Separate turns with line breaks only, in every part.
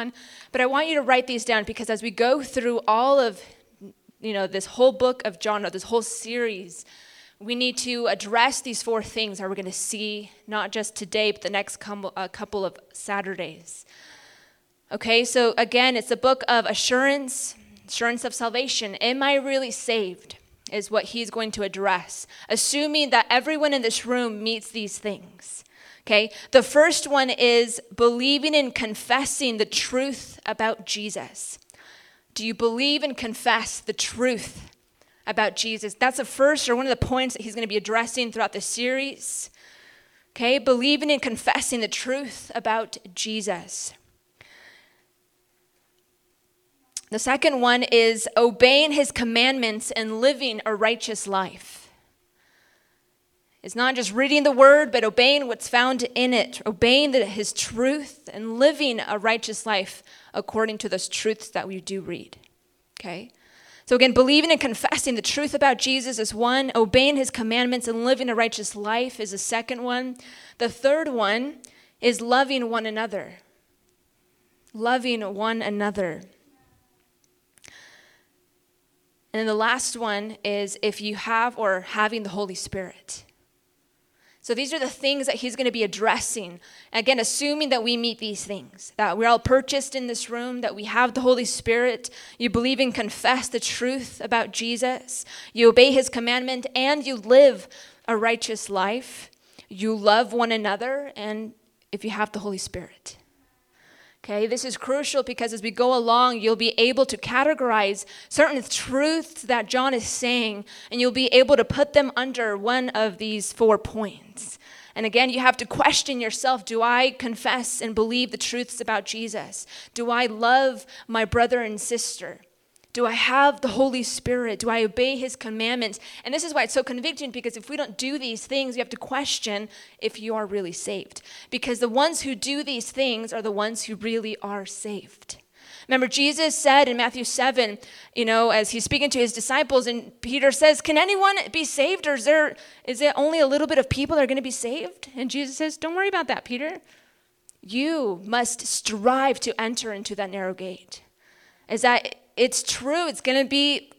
on. But I want you to write these down because as we go through all of you know this whole book of John, or this whole series, we need to address these four things that we're going to see not just today, but the next couple, uh, couple of Saturdays. Okay, so again, it's a book of assurance, assurance of salvation. Am I really saved? Is what he's going to address, assuming that everyone in this room meets these things. Okay, the first one is believing and confessing the truth about Jesus. Do you believe and confess the truth about Jesus? That's the first or one of the points that he's going to be addressing throughout the series. Okay, believing and confessing the truth about Jesus. The second one is obeying his commandments and living a righteous life. It's not just reading the word, but obeying what's found in it, obeying the, his truth and living a righteous life according to those truths that we do read. Okay? So, again, believing and confessing the truth about Jesus is one, obeying his commandments and living a righteous life is the second one. The third one is loving one another. Loving one another. And then the last one is if you have or having the Holy Spirit. So these are the things that he's going to be addressing. Again, assuming that we meet these things, that we're all purchased in this room, that we have the Holy Spirit, you believe and confess the truth about Jesus, you obey his commandment, and you live a righteous life. You love one another, and if you have the Holy Spirit. Okay, this is crucial because as we go along, you'll be able to categorize certain truths that John is saying, and you'll be able to put them under one of these four points. And again, you have to question yourself do I confess and believe the truths about Jesus? Do I love my brother and sister? Do I have the Holy Spirit? Do I obey His commandments? And this is why it's so convicting because if we don't do these things, you have to question if you are really saved. Because the ones who do these things are the ones who really are saved. Remember, Jesus said in Matthew 7, you know, as he's speaking to his disciples, and Peter says, Can anyone be saved, or is there is it only a little bit of people that are going to be saved? And Jesus says, Don't worry about that, Peter. You must strive to enter into that narrow gate. Is that it's true. It's going to be,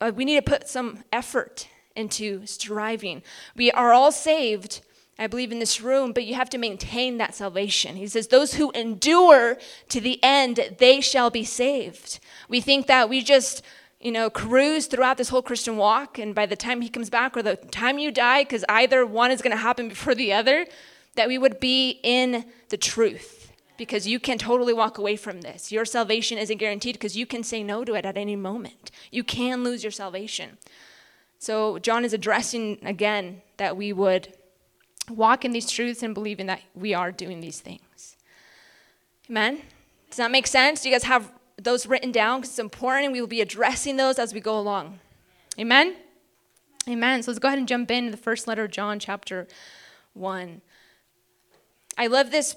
uh, we need to put some effort into striving. We are all saved, I believe, in this room, but you have to maintain that salvation. He says, Those who endure to the end, they shall be saved. We think that we just, you know, cruise throughout this whole Christian walk, and by the time he comes back or the time you die, because either one is going to happen before the other, that we would be in the truth because you can totally walk away from this. Your salvation isn't guaranteed because you can say no to it at any moment. You can lose your salvation. So, John is addressing again that we would walk in these truths and believe in that we are doing these things. Amen? Does that make sense? Do you guys have those written down? Because it's important and we will be addressing those as we go along. Amen? Amen. So let's go ahead and jump into the first letter of John, chapter 1. I love this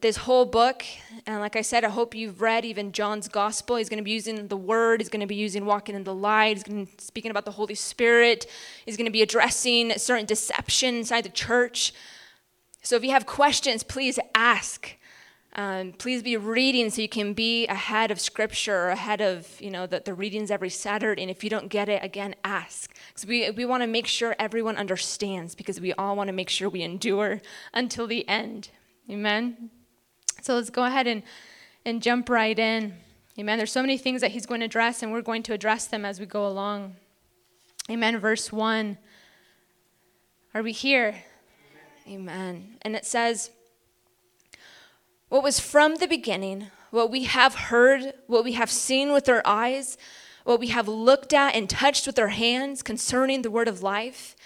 this whole book, and like I said, I hope you've read even John's gospel. He's going to be using the word, he's going to be using walking in the light, he's going to be speaking about the Holy Spirit, he's going to be addressing certain deception inside the church. So if you have questions, please ask. Um, please be reading so you can be ahead of scripture or ahead of you know the, the readings every saturday and if you don't get it again ask because we, we want to make sure everyone understands because we all want to make sure we endure until the end Amen. So let's go ahead and, and jump right in. Amen. There's so many things that he's going to address, and we're going to address them as we go along. Amen. Verse 1. Are we here? Amen. Amen. And it says, What was from the beginning, what we have heard, what we have seen with our eyes, what we have looked at and touched with our hands concerning the word of life.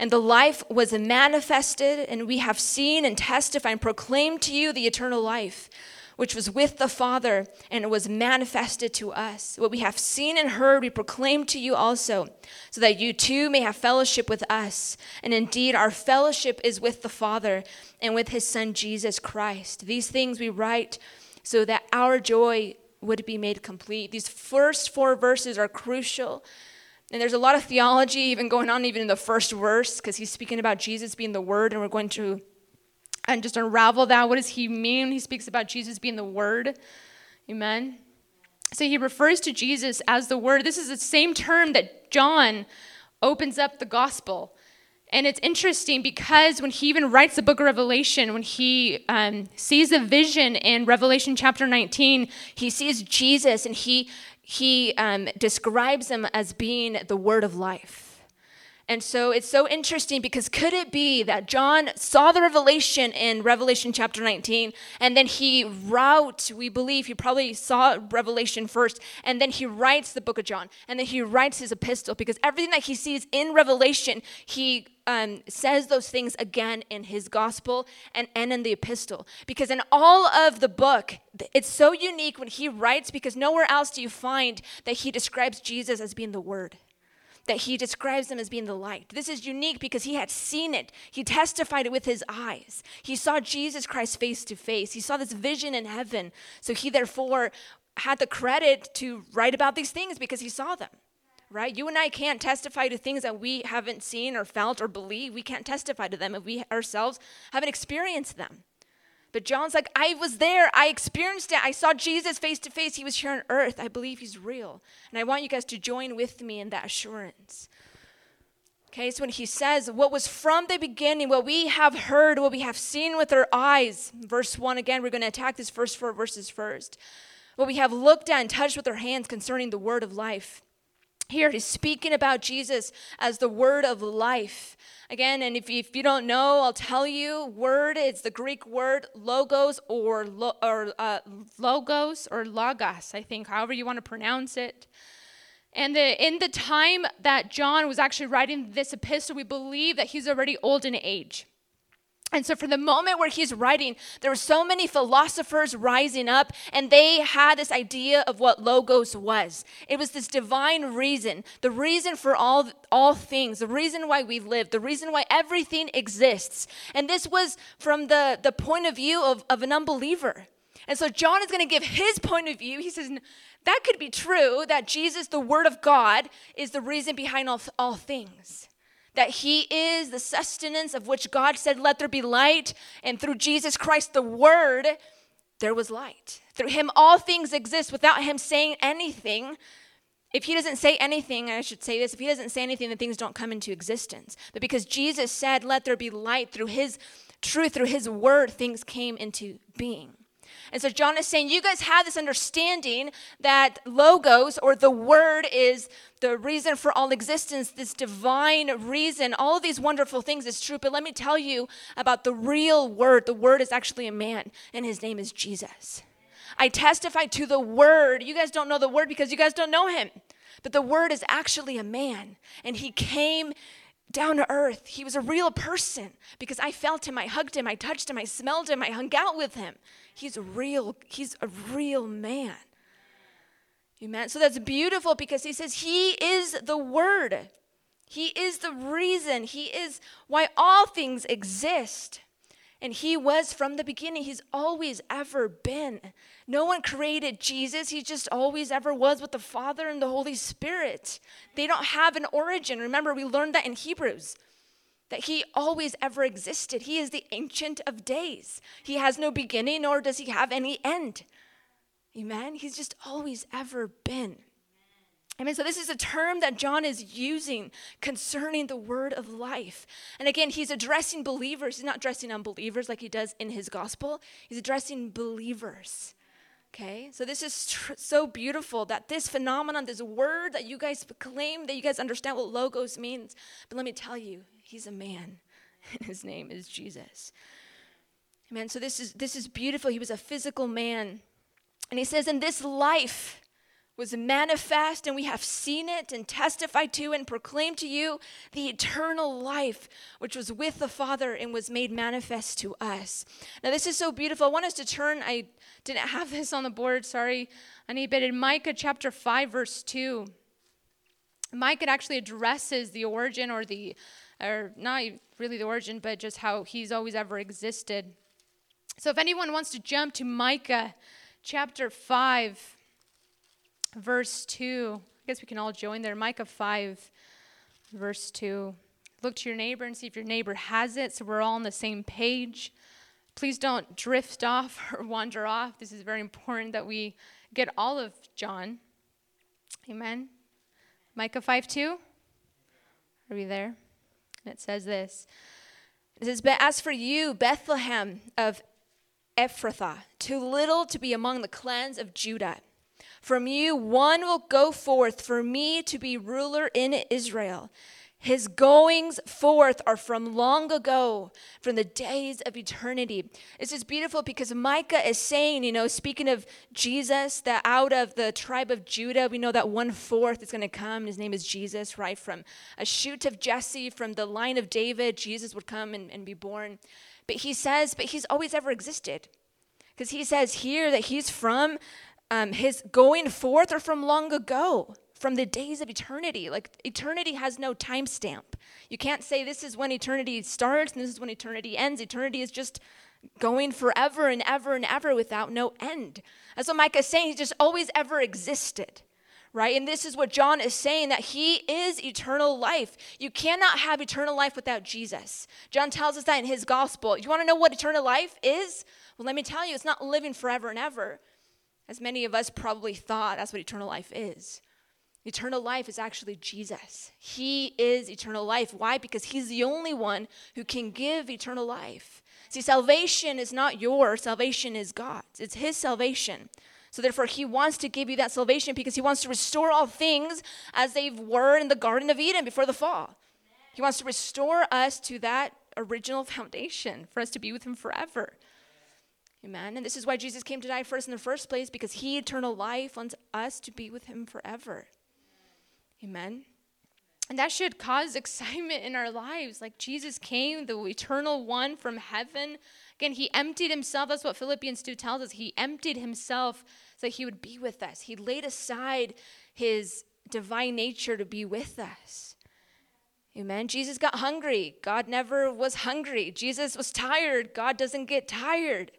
And the life was manifested, and we have seen and testified and proclaimed to you the eternal life, which was with the Father, and it was manifested to us. What we have seen and heard, we proclaim to you also, so that you too may have fellowship with us. And indeed, our fellowship is with the Father and with his Son, Jesus Christ. These things we write so that our joy would be made complete. These first four verses are crucial and there's a lot of theology even going on even in the first verse because he's speaking about Jesus being the word and we're going to and just unravel that. What does he mean? He speaks about Jesus being the Word. Amen. So he refers to Jesus as the Word. This is the same term that John opens up the gospel. And it's interesting because when he even writes the book of Revelation, when he um, sees a vision in Revelation chapter 19, he sees Jesus and he, he um, describes him as being the word of life. And so it's so interesting because could it be that John saw the revelation in Revelation chapter 19 and then he wrote, we believe he probably saw Revelation first, and then he writes the book of John, and then he writes his epistle because everything that he sees in Revelation, he um, says those things again in his gospel and, and in the epistle. Because in all of the book, it's so unique when he writes because nowhere else do you find that he describes Jesus as being the Word that he describes them as being the light. This is unique because he had seen it. He testified it with his eyes. He saw Jesus Christ face to face. He saw this vision in heaven. So he therefore had the credit to write about these things because he saw them. Right? You and I can't testify to things that we haven't seen or felt or believe. We can't testify to them if we ourselves haven't experienced them. But John's like, I was there. I experienced it. I saw Jesus face to face. He was here on earth. I believe he's real. And I want you guys to join with me in that assurance. Okay, so when he says, What was from the beginning, what we have heard, what we have seen with our eyes, verse 1 again, we're going to attack this first four verses first. What we have looked at and touched with our hands concerning the word of life. Here he's speaking about Jesus as the word of life. Again, and if if you don't know, I'll tell you. Word, it's the Greek word logos or, lo, or uh, logos or logos, I think, however you want to pronounce it. And the, in the time that John was actually writing this epistle, we believe that he's already old in age. And so, from the moment where he's writing, there were so many philosophers rising up, and they had this idea of what logos was. It was this divine reason, the reason for all, all things, the reason why we live, the reason why everything exists. And this was from the, the point of view of, of an unbeliever. And so, John is going to give his point of view. He says, that could be true, that Jesus, the Word of God, is the reason behind all, all things that he is the sustenance of which God said, Let there be light. And through Jesus Christ, the Word, there was light. Through him, all things exist without him saying anything. If he doesn't say anything, I should say this, if he doesn't say anything, then things don't come into existence. But because Jesus said, Let there be light, through his truth, through his word, things came into being. And so John is saying, you guys have this understanding that logos or the word is the reason for all existence, this divine reason, all of these wonderful things is true. But let me tell you about the real word. The word is actually a man, and his name is Jesus. I testify to the word. You guys don't know the word because you guys don't know him. But the word is actually a man, and he came down to earth. He was a real person because I felt him, I hugged him, I touched him, I smelled him, I hung out with him. He's a real, he's a real man. Amen. So that's beautiful because he says he is the word. He is the reason. He is why all things exist. And he was from the beginning. He's always ever been. No one created Jesus. He just always ever was with the Father and the Holy Spirit. They don't have an origin. Remember, we learned that in Hebrews that he always ever existed. He is the ancient of days. He has no beginning, nor does he have any end. Amen. He's just always ever been. Amen. So, this is a term that John is using concerning the word of life. And again, he's addressing believers. He's not addressing unbelievers like he does in his gospel, he's addressing believers. Okay, so this is tr- so beautiful that this phenomenon, this word that you guys claim, that you guys understand what logos means. But let me tell you, he's a man, and his name is Jesus. Amen. So this is this is beautiful. He was a physical man, and he says, "In this life." Was manifest, and we have seen it and testified to and proclaimed to you the eternal life which was with the Father and was made manifest to us. Now, this is so beautiful. I want us to turn, I didn't have this on the board, sorry, I need, but in Micah chapter 5, verse 2, Micah actually addresses the origin or the, or not really the origin, but just how he's always ever existed. So if anyone wants to jump to Micah chapter 5, verse 2. I guess we can all join there. Micah 5, verse 2. Look to your neighbor and see if your neighbor has it so we're all on the same page. Please don't drift off or wander off. This is very important that we get all of John. Amen. Micah 5 2. Are we there? And it says this. It says, But as for you, Bethlehem of Ephrathah, too little to be among the clans of Judah. From you one will go forth for me to be ruler in Israel. His goings forth are from long ago, from the days of eternity. This is beautiful because Micah is saying, you know, speaking of Jesus, that out of the tribe of Judah, we know that one fourth is going to come. His name is Jesus, right? From a shoot of Jesse, from the line of David, Jesus would come and, and be born. But he says, but he's always ever existed. Because he says here that he's from um, his going forth or from long ago from the days of eternity. Like eternity has no timestamp. You can't say this is when eternity starts and this is when eternity ends. Eternity is just going forever and ever and ever without no end. That's what Micah is saying. He's just always ever existed. Right? And this is what John is saying that he is eternal life. You cannot have eternal life without Jesus. John tells us that in his gospel. You want to know what eternal life is? Well, let me tell you, it's not living forever and ever. As many of us probably thought that's what eternal life is. Eternal life is actually Jesus. He is eternal life. Why? Because He's the only one who can give eternal life. See, salvation is not yours, salvation is God's. It's His salvation. So, therefore, He wants to give you that salvation because He wants to restore all things as they were in the Garden of Eden before the fall. He wants to restore us to that original foundation for us to be with Him forever. Amen. And this is why Jesus came to die for us in the first place because He, eternal life, wants us to be with Him forever. Amen. And that should cause excitement in our lives. Like Jesus came, the eternal one from heaven. Again, he emptied himself. That's what Philippians 2 tells us. He emptied himself so that he would be with us. He laid aside his divine nature to be with us. Amen. Jesus got hungry. God never was hungry. Jesus was tired. God doesn't get tired.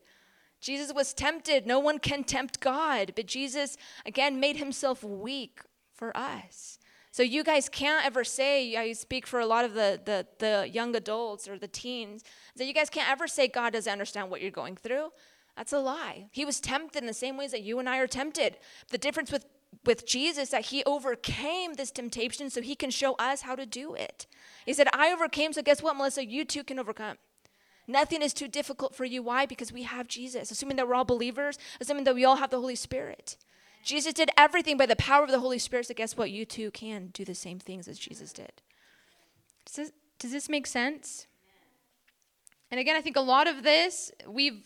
Jesus was tempted. No one can tempt God. But Jesus, again, made himself weak for us. So you guys can't ever say, I speak for a lot of the, the, the young adults or the teens, that you guys can't ever say God doesn't understand what you're going through. That's a lie. He was tempted in the same ways that you and I are tempted. The difference with, with Jesus that he overcame this temptation so he can show us how to do it. He said, I overcame, so guess what, Melissa? You too can overcome. Nothing is too difficult for you. Why? Because we have Jesus. Assuming that we're all believers, assuming that we all have the Holy Spirit. Jesus did everything by the power of the Holy Spirit, so guess what? You too can do the same things as Jesus did. Does this, does this make sense? And again, I think a lot of this we've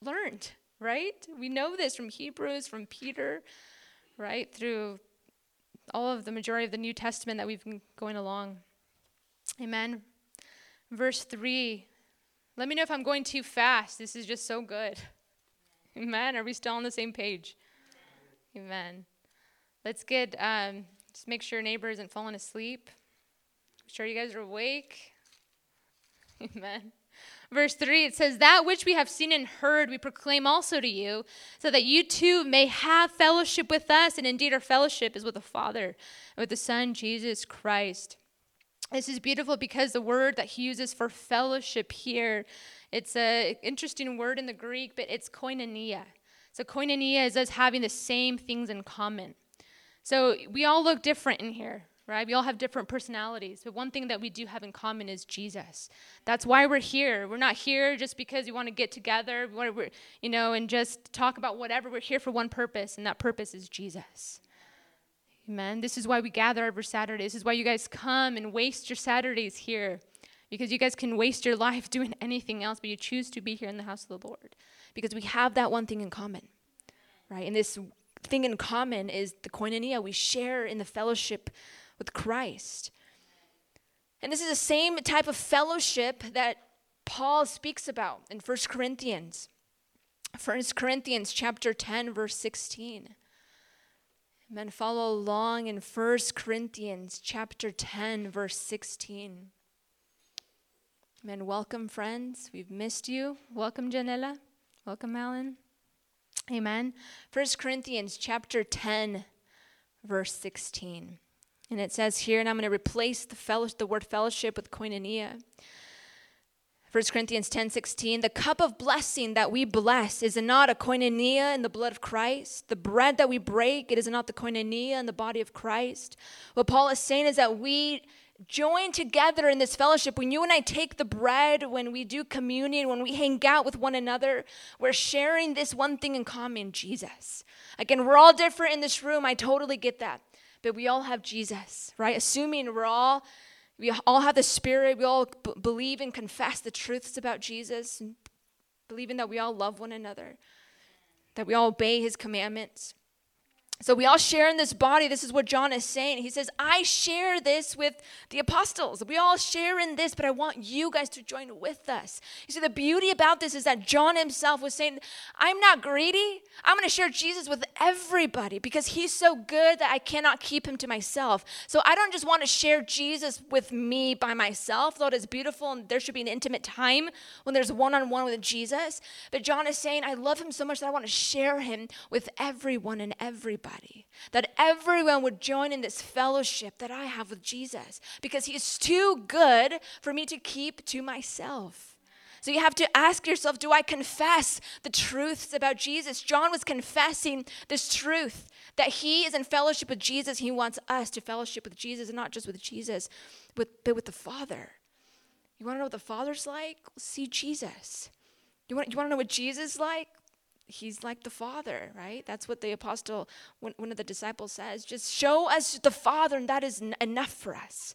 learned, right? We know this from Hebrews, from Peter, right? Through all of the majority of the New Testament that we've been going along. Amen. Verse 3. Let me know if I'm going too fast. This is just so good. Amen. Are we still on the same page? Amen. Let's get, um, just make sure your neighbor isn't falling asleep. I'm sure you guys are awake. Amen. Verse 3, it says, That which we have seen and heard we proclaim also to you, so that you too may have fellowship with us. And indeed, our fellowship is with the Father and with the Son, Jesus Christ. This is beautiful because the word that he uses for fellowship here, it's an interesting word in the Greek, but it's koinonia. So koinonia is us having the same things in common. So we all look different in here, right? We all have different personalities, but one thing that we do have in common is Jesus. That's why we're here. We're not here just because we want to get together, we want to, you know, and just talk about whatever. We're here for one purpose, and that purpose is Jesus. Amen. This is why we gather every Saturday. This is why you guys come and waste your Saturdays here. Because you guys can waste your life doing anything else, but you choose to be here in the house of the Lord because we have that one thing in common, right? And this thing in common is the koinonia. We share in the fellowship with Christ. And this is the same type of fellowship that Paul speaks about in 1 Corinthians. 1 Corinthians chapter 10 verse 16. Amen. Follow along in 1 Corinthians chapter 10 verse 16. Amen. Welcome friends. We've missed you. Welcome Janella. Welcome, Alan. Amen. First Corinthians chapter 10, verse 16. And it says here, and I'm going to replace the, fellow, the word fellowship with koinonia. 1 Corinthians 10 16, the cup of blessing that we bless is not a koinonia in the blood of Christ. The bread that we break, it is not the koinonia in the body of Christ. What Paul is saying is that we join together in this fellowship. When you and I take the bread, when we do communion, when we hang out with one another, we're sharing this one thing in common Jesus. Again, we're all different in this room. I totally get that. But we all have Jesus, right? Assuming we're all we all have the Spirit. We all b- believe and confess the truths about Jesus, and believing that we all love one another, that we all obey His commandments. So we all share in this body. This is what John is saying. He says, I share this with the apostles. We all share in this, but I want you guys to join with us. You see, the beauty about this is that John himself was saying, I'm not greedy. I'm going to share Jesus with everybody because he's so good that I cannot keep him to myself. So I don't just want to share Jesus with me by myself, though it is beautiful and there should be an intimate time when there's one on one with Jesus. But John is saying, I love him so much that I want to share him with everyone and everybody everybody, that everyone would join in this fellowship that I have with Jesus because he is too good for me to keep to myself. So you have to ask yourself do I confess the truths about Jesus? John was confessing this truth that he is in fellowship with Jesus. He wants us to fellowship with Jesus and not just with Jesus, but, with the Father. You want to know what the Father's like? See Jesus. You want, you want to know what Jesus is like? He's like the father right? That's what the apostle one, of the disciples says just show us the father and that is n- enough for us.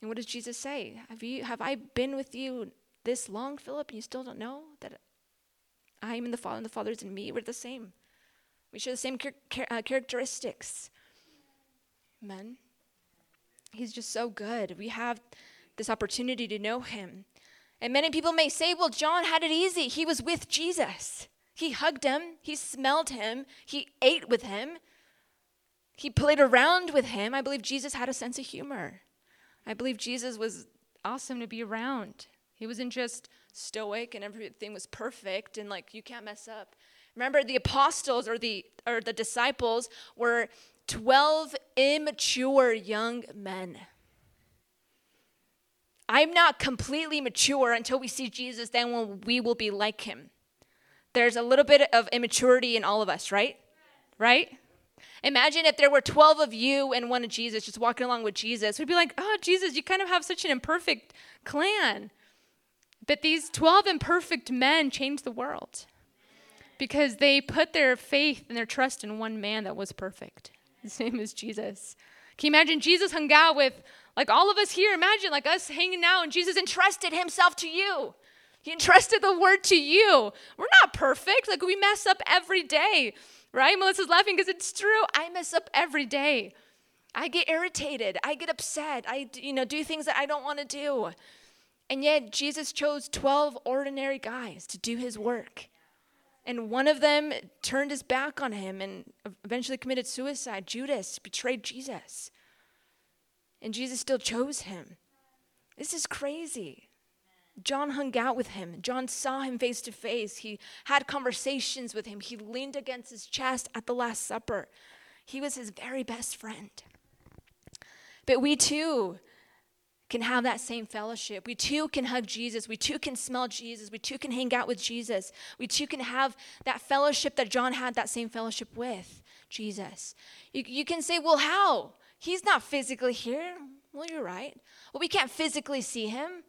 And what does jesus say? Have you have i been with you this long philip and you still don't know that i am in the father and the father is in me? We're the same. We share the same char- char- uh, characteristics. Amen. He's just so good. We have this opportunity to know him. And many people may say well john had it easy. He was with jesus he hugged him, he smelled him, he ate with him, he played around with him. I believe Jesus had a sense of humor. I believe Jesus was awesome to be around. He wasn't just stoic and everything was perfect and like you can't mess up. Remember the apostles or the or the disciples were 12 immature young men. I'm not completely mature until we see Jesus, then we will be like him there's a little bit of immaturity in all of us, right? Right? Imagine if there were 12 of you and one of Jesus just walking along with Jesus. We'd be like, oh, Jesus, you kind of have such an imperfect clan. But these 12 imperfect men changed the world because they put their faith and their trust in one man that was perfect. His name is Jesus. Can you imagine Jesus hung out with like all of us here? Imagine like us hanging out and Jesus entrusted himself to you. He entrusted the word to you. We're not perfect. Like we mess up every day, right? Melissa's laughing because it's true. I mess up every day. I get irritated. I get upset. I, you know, do things that I don't want to do. And yet Jesus chose 12 ordinary guys to do his work. And one of them turned his back on him and eventually committed suicide. Judas betrayed Jesus. And Jesus still chose him. This is crazy. John hung out with him. John saw him face to face. He had conversations with him. He leaned against his chest at the Last Supper. He was his very best friend. But we too can have that same fellowship. We too can hug Jesus. We too can smell Jesus. We too can hang out with Jesus. We too can have that fellowship that John had that same fellowship with Jesus. You, you can say, well, how? He's not physically here. Well, you're right. Well, we can't physically see him.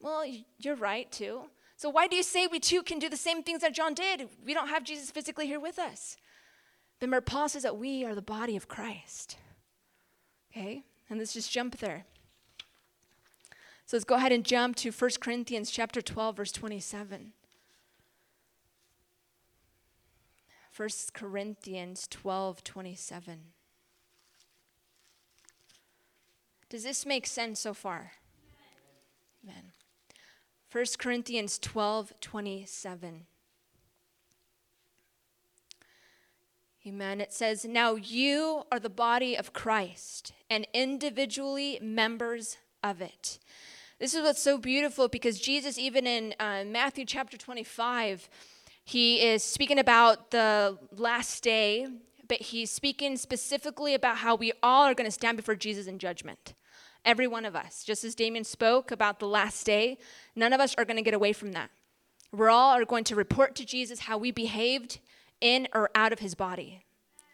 Well, you're right too. So why do you say we too can do the same things that John did? We don't have Jesus physically here with us. But Paul says that we are the body of Christ. Okay? And let's just jump there. So let's go ahead and jump to 1 Corinthians chapter 12, verse 27. 1 Corinthians 12, 27. Does this make sense so far? Amen. 1 Corinthians 12 27. Amen. It says, Now you are the body of Christ and individually members of it. This is what's so beautiful because Jesus, even in uh, Matthew chapter 25, he is speaking about the last day, but he's speaking specifically about how we all are going to stand before Jesus in judgment. Every one of us. Just as Damien spoke about the last day, none of us are going to get away from that. We're all are going to report to Jesus how we behaved in or out of his body.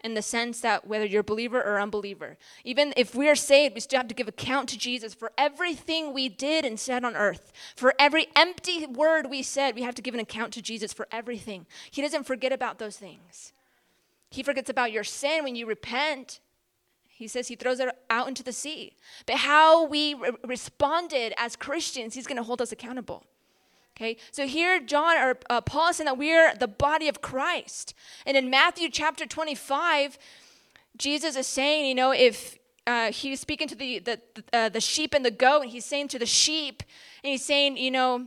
In the sense that whether you're a believer or unbeliever, even if we are saved, we still have to give account to Jesus for everything we did and said on earth. For every empty word we said, we have to give an account to Jesus for everything. He doesn't forget about those things. He forgets about your sin when you repent. He says he throws it out into the sea. But how we re- responded as Christians, he's going to hold us accountable. Okay, so here John or uh, Paul is saying that we're the body of Christ, and in Matthew chapter 25, Jesus is saying, you know, if uh, he's speaking to the the uh, the sheep and the goat, and he's saying to the sheep, and he's saying, you know,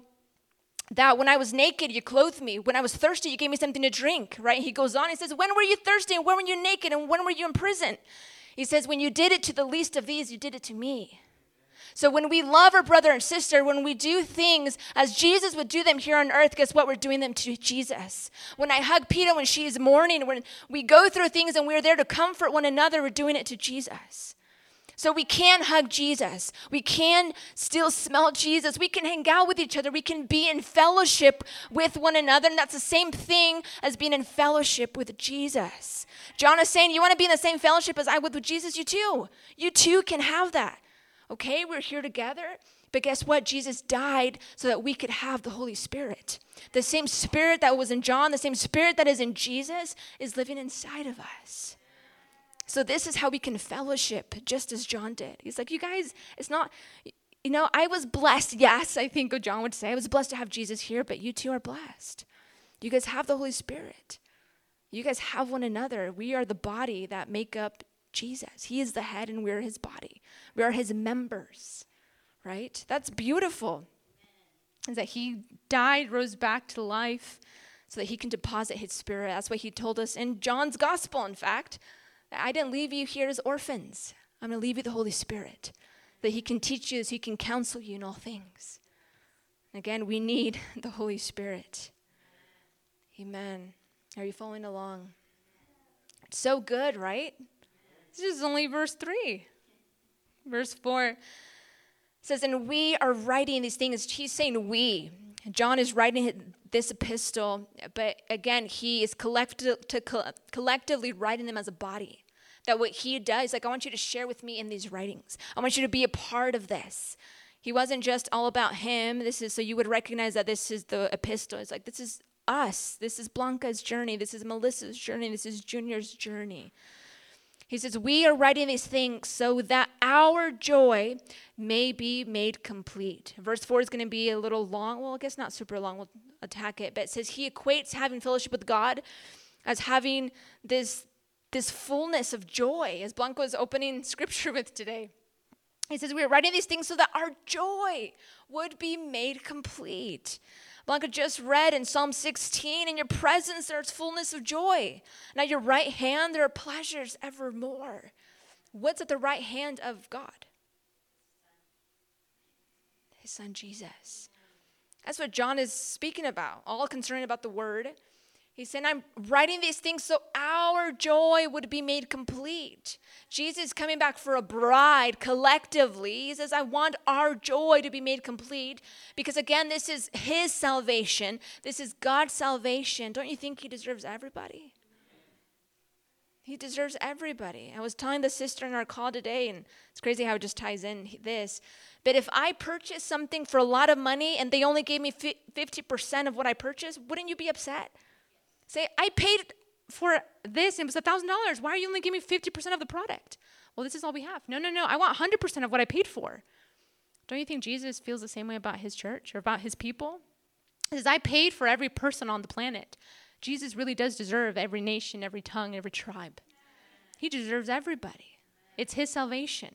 that when I was naked, you clothed me. When I was thirsty, you gave me something to drink, right? He goes on, he says, When were you thirsty and when were you naked and when were you in prison? He says, When you did it to the least of these, you did it to me. So when we love our brother and sister, when we do things as Jesus would do them here on earth, guess what? We're doing them to Jesus. When I hug Peter when she is mourning, when we go through things and we're there to comfort one another, we're doing it to Jesus. So we can hug Jesus. We can still smell Jesus. We can hang out with each other. We can be in fellowship with one another. And that's the same thing as being in fellowship with Jesus. John is saying, You want to be in the same fellowship as I would with Jesus? You too. You too can have that. Okay, we're here together. But guess what? Jesus died so that we could have the Holy Spirit. The same Spirit that was in John, the same Spirit that is in Jesus, is living inside of us. So, this is how we can fellowship, just as John did. He's like, You guys, it's not, you know, I was blessed. Yes, I think John would say. I was blessed to have Jesus here, but you too are blessed. You guys have the Holy Spirit. You guys have one another. We are the body that make up Jesus. He is the head and we're his body. We are his members, right? That's beautiful. Is that he died, rose back to life so that he can deposit his spirit. That's what he told us in John's gospel, in fact. I didn't leave you here as orphans. I'm going to leave you the Holy Spirit, that he can teach you, so he can counsel you in all things. Again, we need the Holy Spirit. Amen. Are you following along? It's so good, right? This is only verse 3. Verse 4 says, And we are writing these things. He's saying we. John is writing this epistle, but again, he is to collectively writing them as a body. That what he does, like, I want you to share with me in these writings. I want you to be a part of this. He wasn't just all about him. This is so you would recognize that this is the epistle. It's like, this is us. This is Blanca's journey. This is Melissa's journey. This is Junior's journey. He says, We are writing these things so that our joy may be made complete. Verse 4 is going to be a little long. Well, I guess not super long. We'll attack it. But it says, He equates having fellowship with God as having this, this fullness of joy, as Blanca was opening scripture with today. He says, We are writing these things so that our joy would be made complete. Blanca just read in Psalm 16, in your presence there's fullness of joy. And at your right hand there are pleasures evermore. What's at the right hand of God? His son Jesus. That's what John is speaking about, all concerned about the word. He said, I'm writing these things so our joy would be made complete. Jesus is coming back for a bride collectively. He says, I want our joy to be made complete because, again, this is His salvation. This is God's salvation. Don't you think He deserves everybody? He deserves everybody. I was telling the sister in our call today, and it's crazy how it just ties in this. But if I purchase something for a lot of money and they only gave me 50% of what I purchased, wouldn't you be upset? Say, I paid for this and it was a $1,000. Why are you only giving me 50% of the product? Well, this is all we have. No, no, no. I want 100% of what I paid for. Don't you think Jesus feels the same way about his church or about his people? He says, I paid for every person on the planet. Jesus really does deserve every nation, every tongue, every tribe. He deserves everybody. It's his salvation.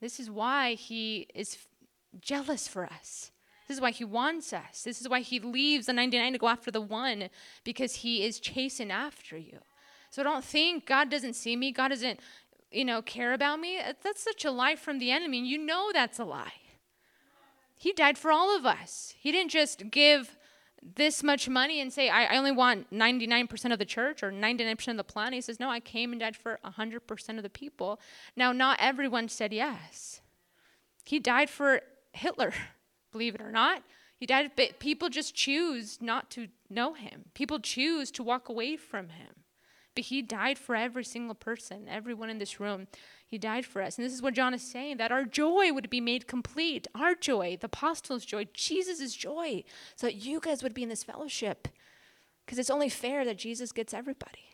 This is why he is jealous for us. This is why he wants us. This is why he leaves the 99 to go after the one because he is chasing after you. So don't think God doesn't see me, God doesn't, you know, care about me. Uh, that's such a lie from the enemy, and you know that's a lie. He died for all of us. He didn't just give this much money and say, I, I only want 99% of the church or 99% of the planet. He says, No, I came and died for 100% of the people. Now, not everyone said yes. He died for Hitler, believe it or not. He died, but people just choose not to know him. People choose to walk away from him. But he died for every single person, everyone in this room. He died for us. And this is what John is saying that our joy would be made complete. Our joy, the apostles' joy, Jesus' joy, so that you guys would be in this fellowship. Because it's only fair that Jesus gets everybody.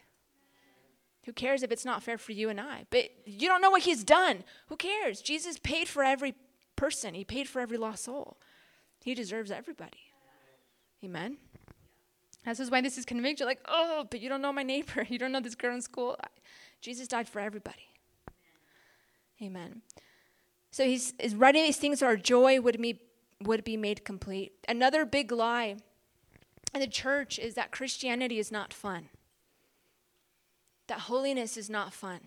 Who cares if it's not fair for you and I? But you don't know what he's done. Who cares? Jesus paid for every person, he paid for every lost soul. He deserves everybody. Amen. This is why this is conviction. Like, oh, but you don't know my neighbor. You don't know this girl in school. Jesus died for everybody. Amen. So he's, he's writing these things so our joy would be, would be made complete. Another big lie in the church is that Christianity is not fun, that holiness is not fun.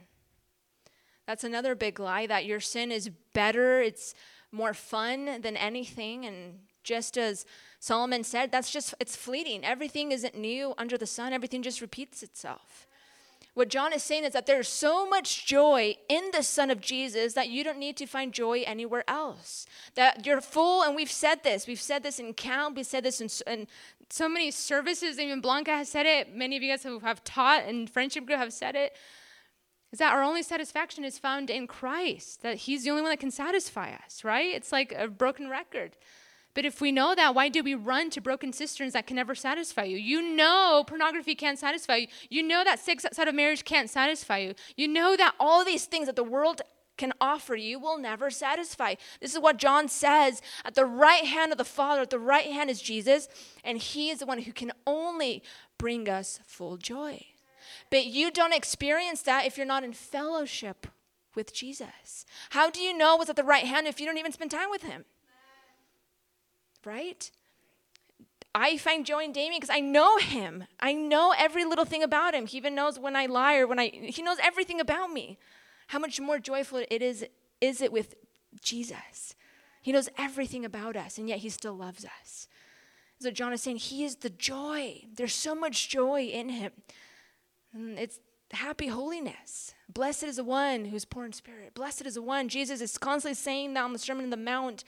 That's another big lie that your sin is better, it's more fun than anything. And just as Solomon said, that's just, it's fleeting. Everything isn't new under the sun, everything just repeats itself. What John is saying is that there's so much joy in the Son of Jesus that you don't need to find joy anywhere else. That you're full, and we've said this. We've said this in count. We've said this in, in so many services. Even Blanca has said it. Many of you guys who have taught and friendship group have said it. Is that our only satisfaction is found in Christ? That He's the only one that can satisfy us, right? It's like a broken record. But if we know that, why do we run to broken cisterns that can never satisfy you? You know pornography can't satisfy you. You know that sex outside of marriage can't satisfy you. You know that all these things that the world can offer you will never satisfy. This is what John says. At the right hand of the Father, at the right hand is Jesus, and He is the one who can only bring us full joy. But you don't experience that if you're not in fellowship with Jesus. How do you know what's at the right hand if you don't even spend time with Him? right? I find joy in Damien because I know him. I know every little thing about him. He even knows when I lie or when I he knows everything about me. How much more joyful it is is it with Jesus? He knows everything about us, and yet he still loves us. So John is saying he is the joy. There's so much joy in him. And it's happy holiness. Blessed is the one who's poor in spirit. Blessed is the one. Jesus is constantly saying that on the Sermon on the Mount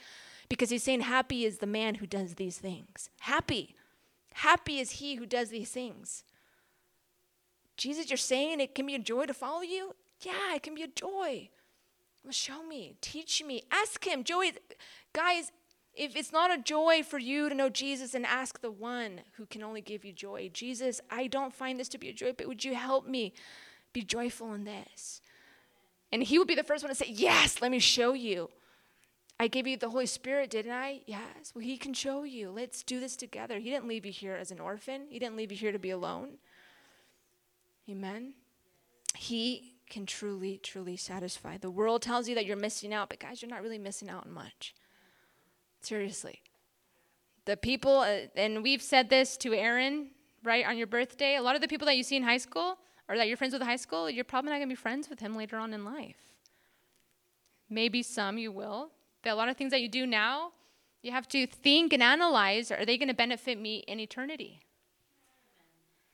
because he's saying, Happy is the man who does these things. Happy. Happy is he who does these things. Jesus, you're saying it can be a joy to follow you? Yeah, it can be a joy. Well, show me, teach me, ask him. Joy, guys, if it's not a joy for you to know Jesus and ask the one who can only give you joy, Jesus, I don't find this to be a joy, but would you help me be joyful in this? And he would be the first one to say, Yes, let me show you. I gave you the Holy Spirit, didn't I? Yes. Well, He can show you. Let's do this together. He didn't leave you here as an orphan, He didn't leave you here to be alone. Amen. He can truly, truly satisfy. The world tells you that you're missing out, but guys, you're not really missing out on much. Seriously. The people, uh, and we've said this to Aaron, right, on your birthday. A lot of the people that you see in high school or that you're friends with in high school, you're probably not going to be friends with him later on in life. Maybe some you will, but a lot of things that you do now, you have to think and analyze are they going to benefit me in eternity?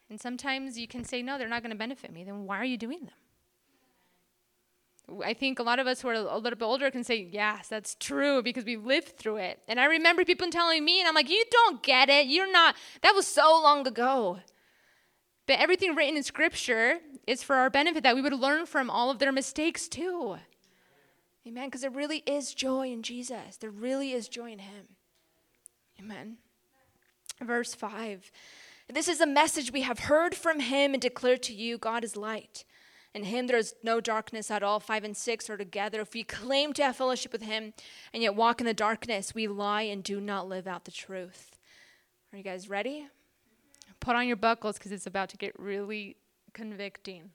And sometimes you can say, no, they're not going to benefit me. Then why are you doing them? I think a lot of us who are a little bit older can say, yes, that's true because we lived through it. And I remember people telling me, and I'm like, you don't get it. You're not, that was so long ago. But everything written in scripture is for our benefit that we would learn from all of their mistakes too. Amen. Because there really is joy in Jesus, there really is joy in Him. Amen. Verse 5 This is a message we have heard from Him and declared to you God is light. In him there is no darkness at all. Five and six are together. If we claim to have fellowship with him and yet walk in the darkness, we lie and do not live out the truth. Are you guys ready? Put on your buckles because it's about to get really convicting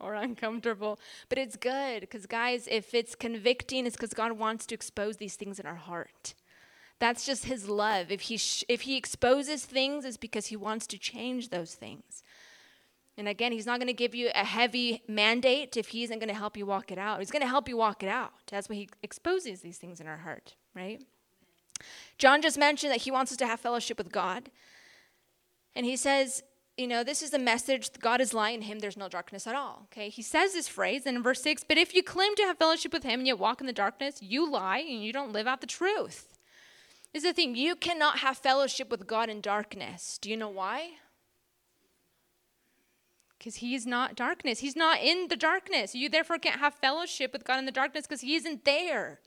or uncomfortable. But it's good because, guys, if it's convicting, it's because God wants to expose these things in our heart. That's just His love. If He sh- if He exposes things, it's because He wants to change those things. And again, He's not going to give you a heavy mandate if He isn't going to help you walk it out. He's going to help you walk it out. That's why He exposes these things in our heart, right? John just mentioned that he wants us to have fellowship with God. And he says, you know, this is the message God is light in him, there's no darkness at all. Okay, he says this phrase in verse 6 But if you claim to have fellowship with him and yet walk in the darkness, you lie and you don't live out the truth. This is the thing, you cannot have fellowship with God in darkness. Do you know why? Because he's not darkness. He's not in the darkness. You therefore can't have fellowship with God in the darkness because he isn't there.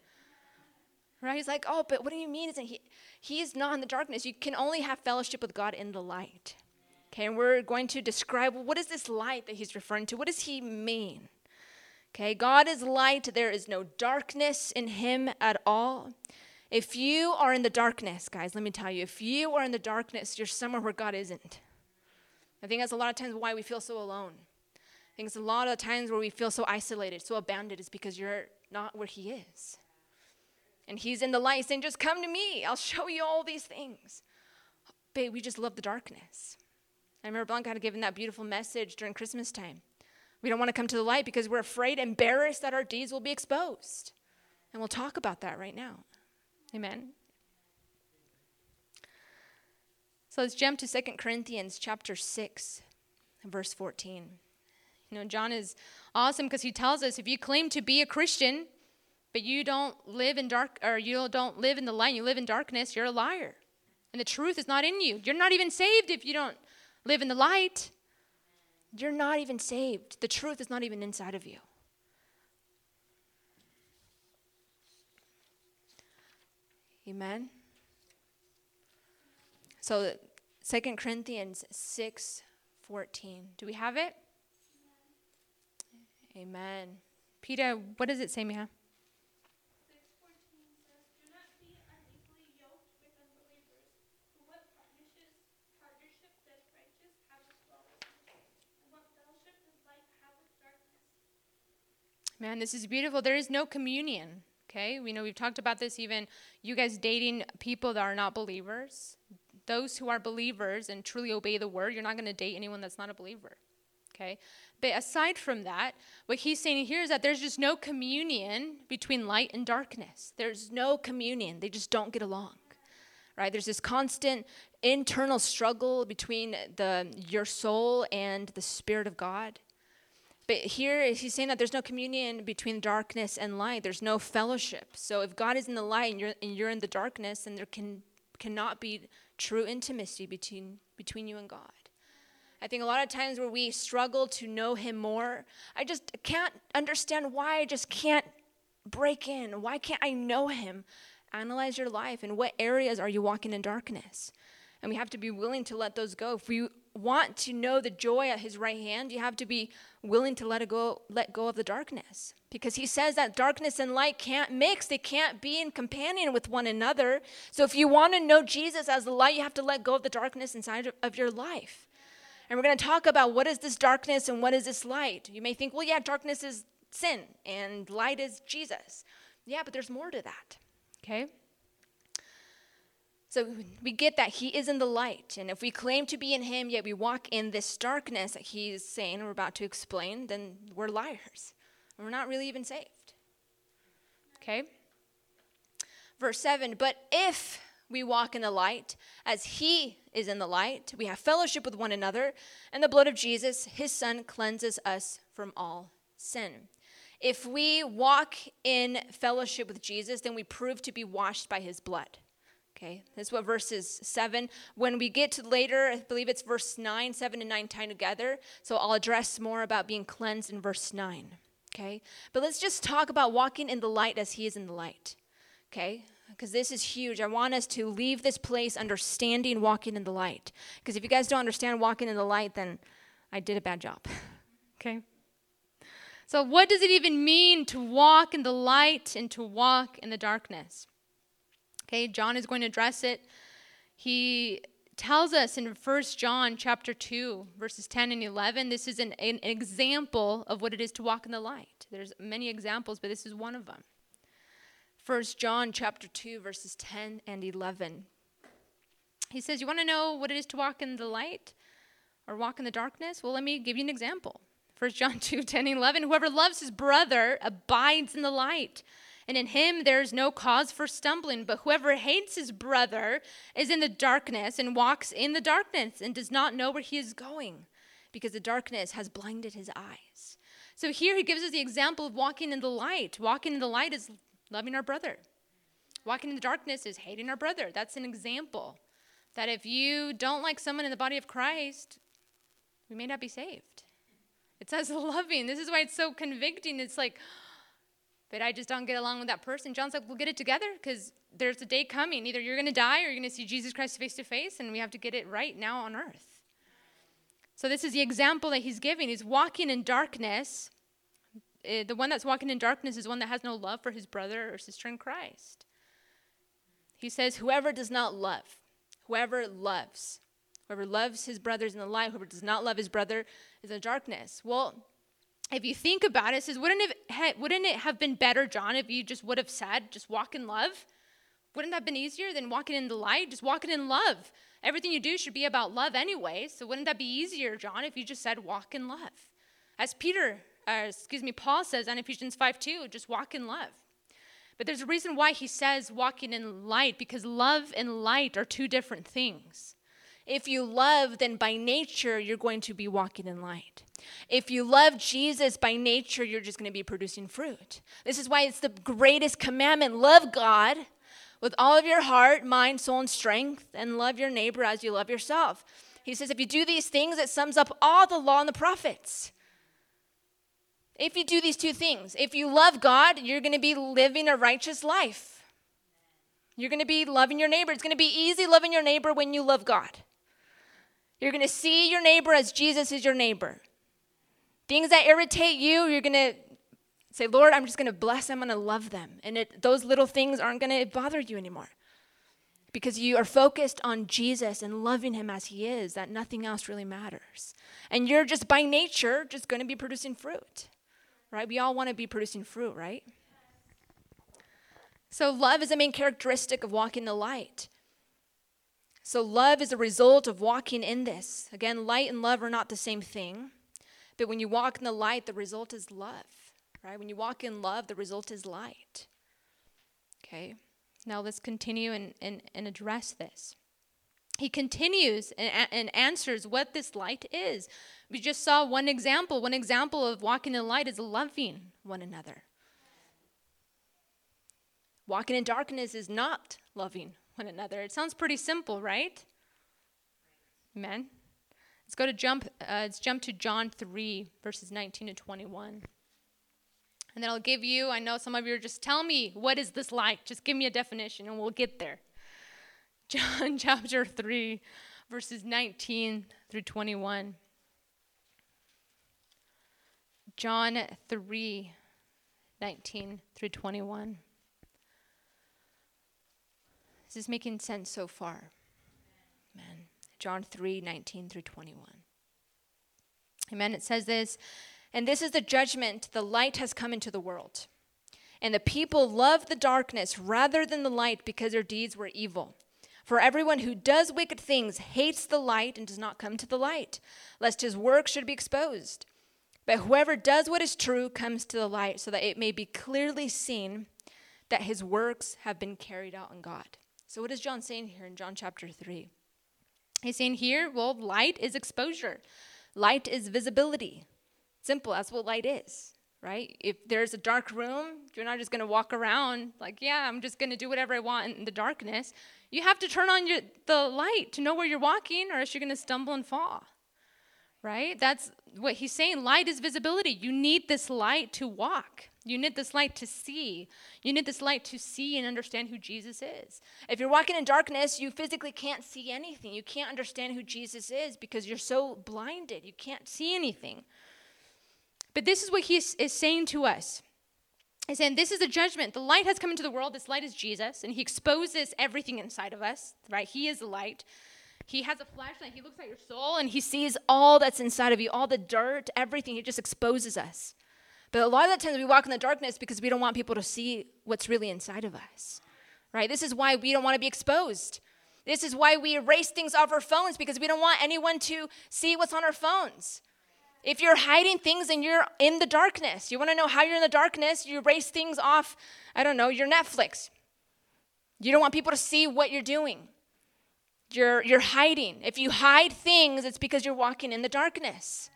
Right? He's like, oh, but what do you mean? Isn't he? He is not in the darkness. You can only have fellowship with God in the light. Okay, and we're going to describe what is this light that he's referring to? What does he mean? Okay, God is light. There is no darkness in him at all. If you are in the darkness, guys, let me tell you, if you are in the darkness, you're somewhere where God isn't. I think that's a lot of times why we feel so alone. I think it's a lot of times where we feel so isolated, so abandoned, is because you're not where He is. And He's in the light saying, Just come to me, I'll show you all these things. Babe, we just love the darkness. I remember Blanca had given that beautiful message during Christmas time. We don't want to come to the light because we're afraid, embarrassed that our deeds will be exposed. And we'll talk about that right now. Amen. So let's jump to 2 Corinthians chapter 6, verse 14. You know, John is awesome because he tells us if you claim to be a Christian, but you don't live in dark or you don't live in the light, you live in darkness, you're a liar. And the truth is not in you. You're not even saved if you don't live in the light. You're not even saved. The truth is not even inside of you. Amen. So Second Corinthians 6 14. Do we have it? Amen. Peter, what does it say, Mia? Man, this is beautiful. There is no communion. Okay, we know we've talked about this even you guys dating people that are not believers. Those who are believers and truly obey the word, you're not going to date anyone that's not a believer. Okay, but aside from that, what he's saying here is that there's just no communion between light and darkness. There's no communion, they just don't get along. Right? There's this constant internal struggle between the your soul and the spirit of God. But here he's saying that there's no communion between darkness and light. There's no fellowship. So if God is in the light and you're, and you're in the darkness, then there can cannot be true intimacy between between you and God. I think a lot of times where we struggle to know Him more, I just can't understand why I just can't break in. Why can't I know Him? Analyze your life and what areas are you walking in darkness? And we have to be willing to let those go. If we want to know the joy at his right hand, you have to be willing to let it go let go of the darkness. Because he says that darkness and light can't mix, they can't be in companion with one another. So if you want to know Jesus as the light, you have to let go of the darkness inside of your life. And we're going to talk about what is this darkness and what is this light. You may think, well, yeah, darkness is sin and light is Jesus. Yeah, but there's more to that. Okay? So we get that he is in the light. And if we claim to be in him, yet we walk in this darkness that he's saying, we're about to explain, then we're liars. And we're not really even saved. Okay? Verse 7 But if we walk in the light, as he is in the light, we have fellowship with one another, and the blood of Jesus, his son, cleanses us from all sin. If we walk in fellowship with Jesus, then we prove to be washed by his blood. Okay, that's what verses 7. When we get to later, I believe it's verse 9, 7 and 9 tied together. So I'll address more about being cleansed in verse 9. Okay, but let's just talk about walking in the light as He is in the light. Okay, because this is huge. I want us to leave this place understanding walking in the light. Because if you guys don't understand walking in the light, then I did a bad job. okay? So, what does it even mean to walk in the light and to walk in the darkness? Okay, John is going to address it. He tells us in 1 John chapter 2 verses 10 and 11 this is an, an example of what it is to walk in the light. There's many examples but this is one of them. 1 John chapter 2 verses 10 and 11. He says, "You want to know what it is to walk in the light or walk in the darkness? Well, let me give you an example. 1 John 2 10 and 11. Whoever loves his brother abides in the light And in him there is no cause for stumbling, but whoever hates his brother is in the darkness and walks in the darkness and does not know where he is going, because the darkness has blinded his eyes. So here he gives us the example of walking in the light. Walking in the light is loving our brother. Walking in the darkness is hating our brother. That's an example that if you don't like someone in the body of Christ, we may not be saved. It says loving. This is why it's so convicting. It's like, but I just don't get along with that person. John's like, we'll get it together because there's a day coming. Either you're going to die or you're going to see Jesus Christ face to face, and we have to get it right now on earth. So, this is the example that he's giving. He's walking in darkness. Uh, the one that's walking in darkness is one that has no love for his brother or sister in Christ. He says, Whoever does not love, whoever loves, whoever loves his brothers in the light, whoever does not love his brother is in darkness. Well, if you think about it, it says, wouldn't it, wouldn't it have been better, John, if you just would have said, just walk in love? Wouldn't that have been easier than walking in the light? Just walking in love. Everything you do should be about love anyway. So wouldn't that be easier, John, if you just said walk in love? As Peter, uh, excuse me, Paul says on Ephesians 5 2, just walk in love. But there's a reason why he says walking in light, because love and light are two different things. If you love, then by nature, you're going to be walking in light. If you love Jesus by nature, you're just going to be producing fruit. This is why it's the greatest commandment love God with all of your heart, mind, soul, and strength, and love your neighbor as you love yourself. He says, if you do these things, it sums up all the law and the prophets. If you do these two things, if you love God, you're going to be living a righteous life. You're going to be loving your neighbor. It's going to be easy loving your neighbor when you love God. You're going to see your neighbor as Jesus is your neighbor. Things that irritate you, you're going to say, Lord, I'm just going to bless them. I'm going to love them. And it, those little things aren't going to bother you anymore because you are focused on Jesus and loving him as he is, that nothing else really matters. And you're just by nature just going to be producing fruit, right? We all want to be producing fruit, right? So, love is a main characteristic of walking the light. So, love is a result of walking in this. Again, light and love are not the same thing. But when you walk in the light, the result is love, right? When you walk in love, the result is light. Okay? Now let's continue and, and, and address this. He continues and, and answers what this light is. We just saw one example. One example of walking in light is loving one another. Walking in darkness is not loving one another. It sounds pretty simple, right? Amen. Let's go to jump. Uh, let's jump to John three verses nineteen to twenty-one. And then I'll give you. I know some of you are just tell me what is this like. Just give me a definition, and we'll get there. John chapter three, verses nineteen through twenty-one. John 3, 19 through 21. Is this making sense so far? Amen. John 3 19 through 21. Amen. It says this, and this is the judgment the light has come into the world. And the people loved the darkness rather than the light because their deeds were evil. For everyone who does wicked things hates the light and does not come to the light, lest his work should be exposed. But whoever does what is true comes to the light, so that it may be clearly seen that his works have been carried out in God. So, what is John saying here in John chapter 3? He's saying here, well, light is exposure, light is visibility. Simple, that's what light is, right? If there's a dark room, you're not just going to walk around like, yeah, I'm just going to do whatever I want in the darkness. You have to turn on your, the light to know where you're walking, or else you're going to stumble and fall, right? That's what he's saying. Light is visibility. You need this light to walk. You need this light to see. You need this light to see and understand who Jesus is. If you're walking in darkness, you physically can't see anything. You can't understand who Jesus is because you're so blinded. You can't see anything. But this is what he is, saying to us. He's saying, This is a judgment. The light has come into the world. This light is Jesus, and he exposes everything inside of us, right? He is the light. He has a flashlight. He looks at your soul and he sees all that's inside of you, all the dirt, everything. He just exposes us. But a lot of the times we walk in the darkness because we don't want people to see what's really inside of us, right? This is why we don't want to be exposed. This is why we erase things off our phones because we don't want anyone to see what's on our phones. If you're hiding things and you're in the darkness, you want to know how you're in the darkness, you erase things off, I don't know, your Netflix. You don't want people to see what you're doing. You're, you're hiding. If you hide things, it's because you're walking in the darkness.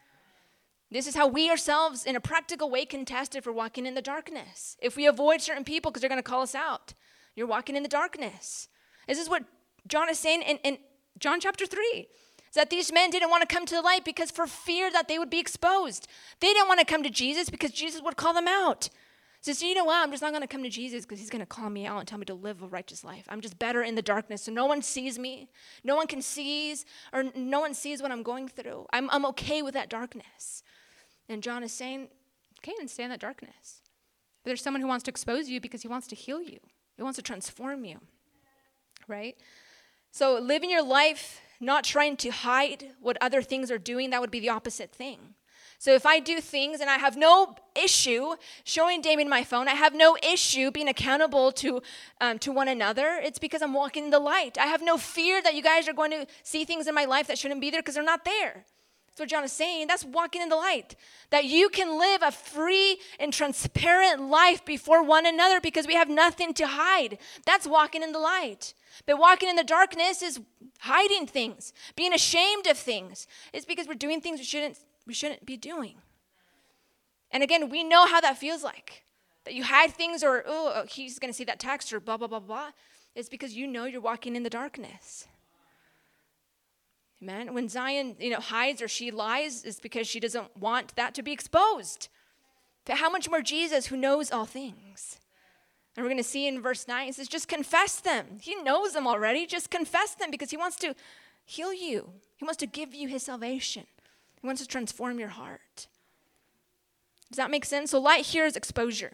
This is how we ourselves, in a practical way, can test if we're walking in the darkness. If we avoid certain people because they're going to call us out, you're walking in the darkness. This is what John is saying in, in John chapter 3 that these men didn't want to come to the light because for fear that they would be exposed. They didn't want to come to Jesus because Jesus would call them out. So, so you know what? I'm just not going to come to Jesus because he's going to call me out and tell me to live a righteous life. I'm just better in the darkness. So no one sees me. No one can sees or no one sees what I'm going through. I'm, I'm okay with that darkness. And John is saying, and stay in that darkness. But there's someone who wants to expose you because he wants to heal you. He wants to transform you. Right? So living your life not trying to hide what other things are doing, that would be the opposite thing. So if I do things and I have no issue showing Damien my phone, I have no issue being accountable to um, to one another. It's because I'm walking in the light. I have no fear that you guys are going to see things in my life that shouldn't be there because they're not there. That's what John is saying. That's walking in the light. That you can live a free and transparent life before one another because we have nothing to hide. That's walking in the light. But walking in the darkness is hiding things, being ashamed of things. It's because we're doing things we shouldn't we shouldn't be doing. And again, we know how that feels like. That you hide things or, oh, oh he's going to see that text or blah, blah, blah, blah. It's because you know you're walking in the darkness. When Zion, you know, hides or she lies, it's because she doesn't want that to be exposed. But how much more Jesus, who knows all things? And we're going to see in verse 9, it says, just confess them. He knows them already. Just confess them because he wants to heal you, he wants to give you his salvation. He wants to transform your heart. Does that make sense? So, light here is exposure.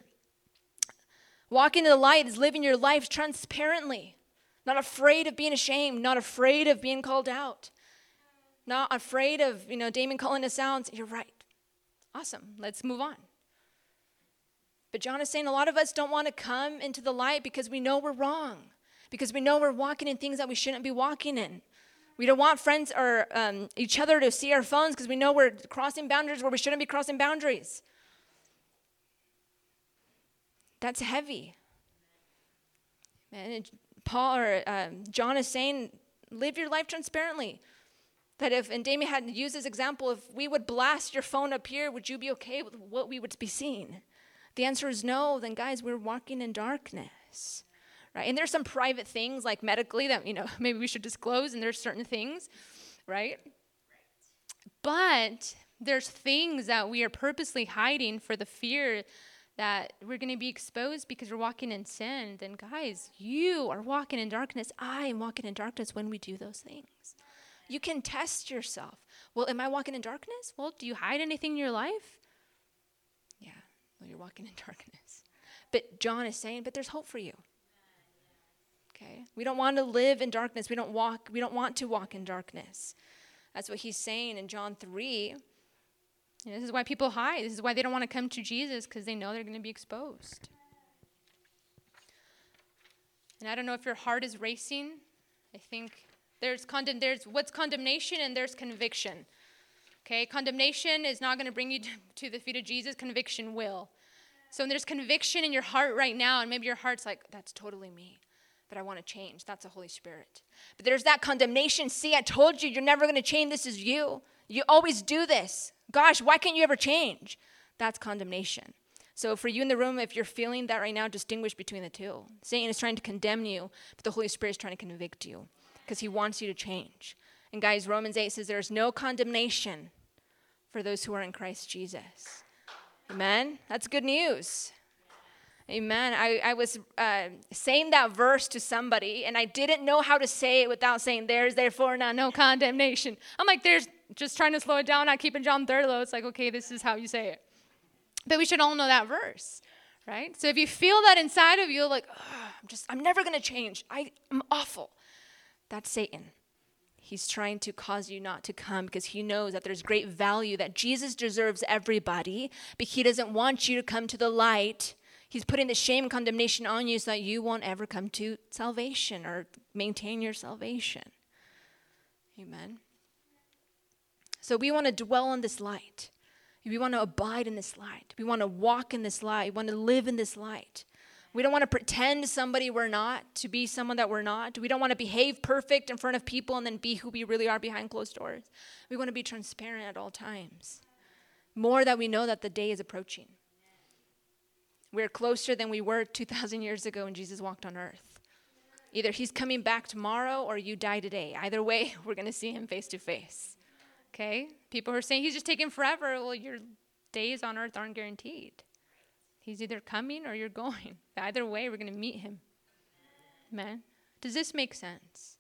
Walking in the light is living your life transparently, not afraid of being ashamed, not afraid of being called out, not afraid of, you know, Damien calling us out You're right. Awesome. Let's move on. But John is saying a lot of us don't want to come into the light because we know we're wrong, because we know we're walking in things that we shouldn't be walking in. We don't want friends or um, each other to see our phones because we know we're crossing boundaries where we shouldn't be crossing boundaries. That's heavy. And Paul or um, John is saying, live your life transparently. That if, and Damien had used this example, if we would blast your phone up here, would you be okay with what we would be seeing? The answer is no, then guys, we're walking in darkness right? And there's some private things like medically that, you know, maybe we should disclose, and there's certain things, right? But there's things that we are purposely hiding for the fear that we're going to be exposed because we're walking in sin. Then, guys, you are walking in darkness. I am walking in darkness when we do those things. You can test yourself. Well, am I walking in darkness? Well, do you hide anything in your life? Yeah, well, you're walking in darkness. But John is saying, but there's hope for you. Okay? We don't want to live in darkness. We don't walk we don't want to walk in darkness. That's what he's saying in John 3. this is why people hide. This is why they don't want to come to Jesus because they know they're going to be exposed. And I don't know if your heart is racing. I think there's condemn there's what's condemnation and there's conviction. Okay? Condemnation is not going to bring you to the feet of Jesus. Conviction will. So there's conviction in your heart right now, and maybe your heart's like, that's totally me but I want to change. That's the Holy Spirit. But there's that condemnation. See, I told you, you're never going to change. This is you. You always do this. Gosh, why can't you ever change? That's condemnation. So, for you in the room, if you're feeling that right now, distinguish between the two. Satan is trying to condemn you, but the Holy Spirit is trying to convict you because he wants you to change. And, guys, Romans 8 says there's no condemnation for those who are in Christ Jesus. Amen? That's good news. Amen. I, I was uh, saying that verse to somebody, and I didn't know how to say it without saying, There's therefore now no condemnation. I'm like, There's just trying to slow it down, not keeping John third low. It's like, okay, this is how you say it. But we should all know that verse, right? So if you feel that inside of you, like, I'm just, I'm never going to change. I, I'm awful. That's Satan. He's trying to cause you not to come because he knows that there's great value, that Jesus deserves everybody, but he doesn't want you to come to the light He's putting the shame and condemnation on you so that you won't ever come to salvation or maintain your salvation. Amen. So we want to dwell on this light. We want to abide in this light. We want to walk in this light. We want to live in this light. We don't want to pretend somebody we're not, to be someone that we're not. We don't want to behave perfect in front of people and then be who we really are behind closed doors. We want to be transparent at all times. More that we know that the day is approaching. We're closer than we were 2,000 years ago when Jesus walked on earth. Either he's coming back tomorrow or you die today. Either way, we're going to see him face to face. Okay? People are saying he's just taking forever. Well, your days on earth aren't guaranteed. He's either coming or you're going. Either way, we're going to meet him. Amen. Does this make sense?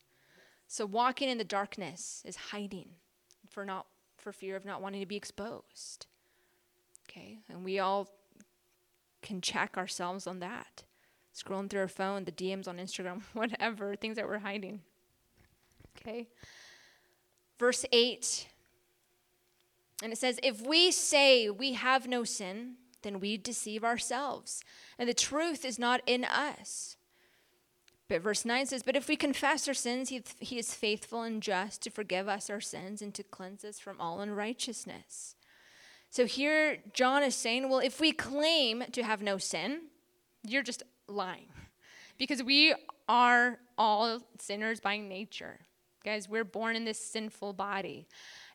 So walking in the darkness is hiding for not for fear of not wanting to be exposed. Okay? And we all can check ourselves on that. Scrolling through our phone, the DMs on Instagram, whatever, things that we're hiding. Okay? Verse 8. And it says, If we say we have no sin, then we deceive ourselves, and the truth is not in us. But verse 9 says, But if we confess our sins, he, he is faithful and just to forgive us our sins and to cleanse us from all unrighteousness. So here, John is saying, Well, if we claim to have no sin, you're just lying. Because we are all sinners by nature. Guys, we're born in this sinful body.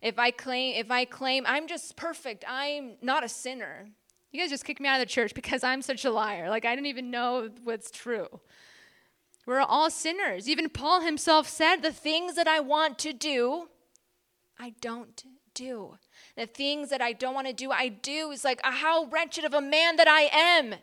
If I claim if I claim I'm just perfect, I'm not a sinner, you guys just kicked me out of the church because I'm such a liar. Like, I didn't even know what's true. We're all sinners. Even Paul himself said, The things that I want to do, I don't do. The things that I don't want to do, I do. Is like, ah, how wretched of a man that I am.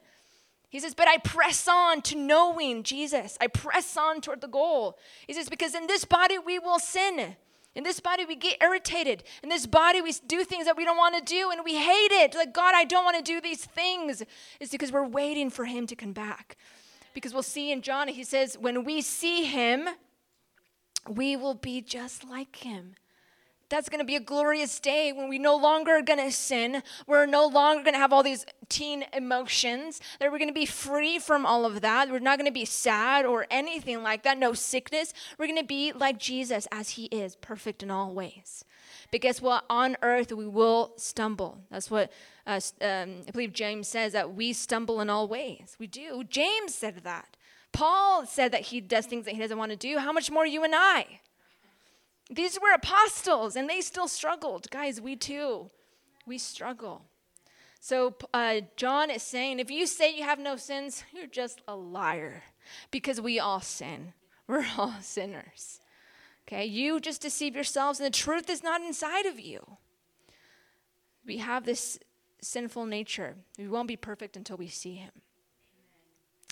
He says, But I press on to knowing Jesus. I press on toward the goal. He says, Because in this body we will sin. In this body, we get irritated. In this body, we do things that we don't want to do and we hate it. Like, God, I don't want to do these things. It's because we're waiting for Him to come back. Because we'll see in John, he says, when we see Him, we will be just like Him that's going to be a glorious day when we no longer are going to sin. We're no longer going to have all these teen emotions. That we're going to be free from all of that. We're not going to be sad or anything like that. No sickness. We're going to be like Jesus as he is, perfect in all ways. But guess what? On earth, we will stumble. That's what uh, um, I believe James says that we stumble in all ways. We do. James said that. Paul said that he does things that he doesn't want to do. How much more you and I? These were apostles and they still struggled. Guys, we too, we struggle. So uh, John is saying, if you say you have no sins, you're just a liar because we all sin. We're all sinners. Okay, you just deceive yourselves and the truth is not inside of you. We have this sinful nature. We won't be perfect until we see him.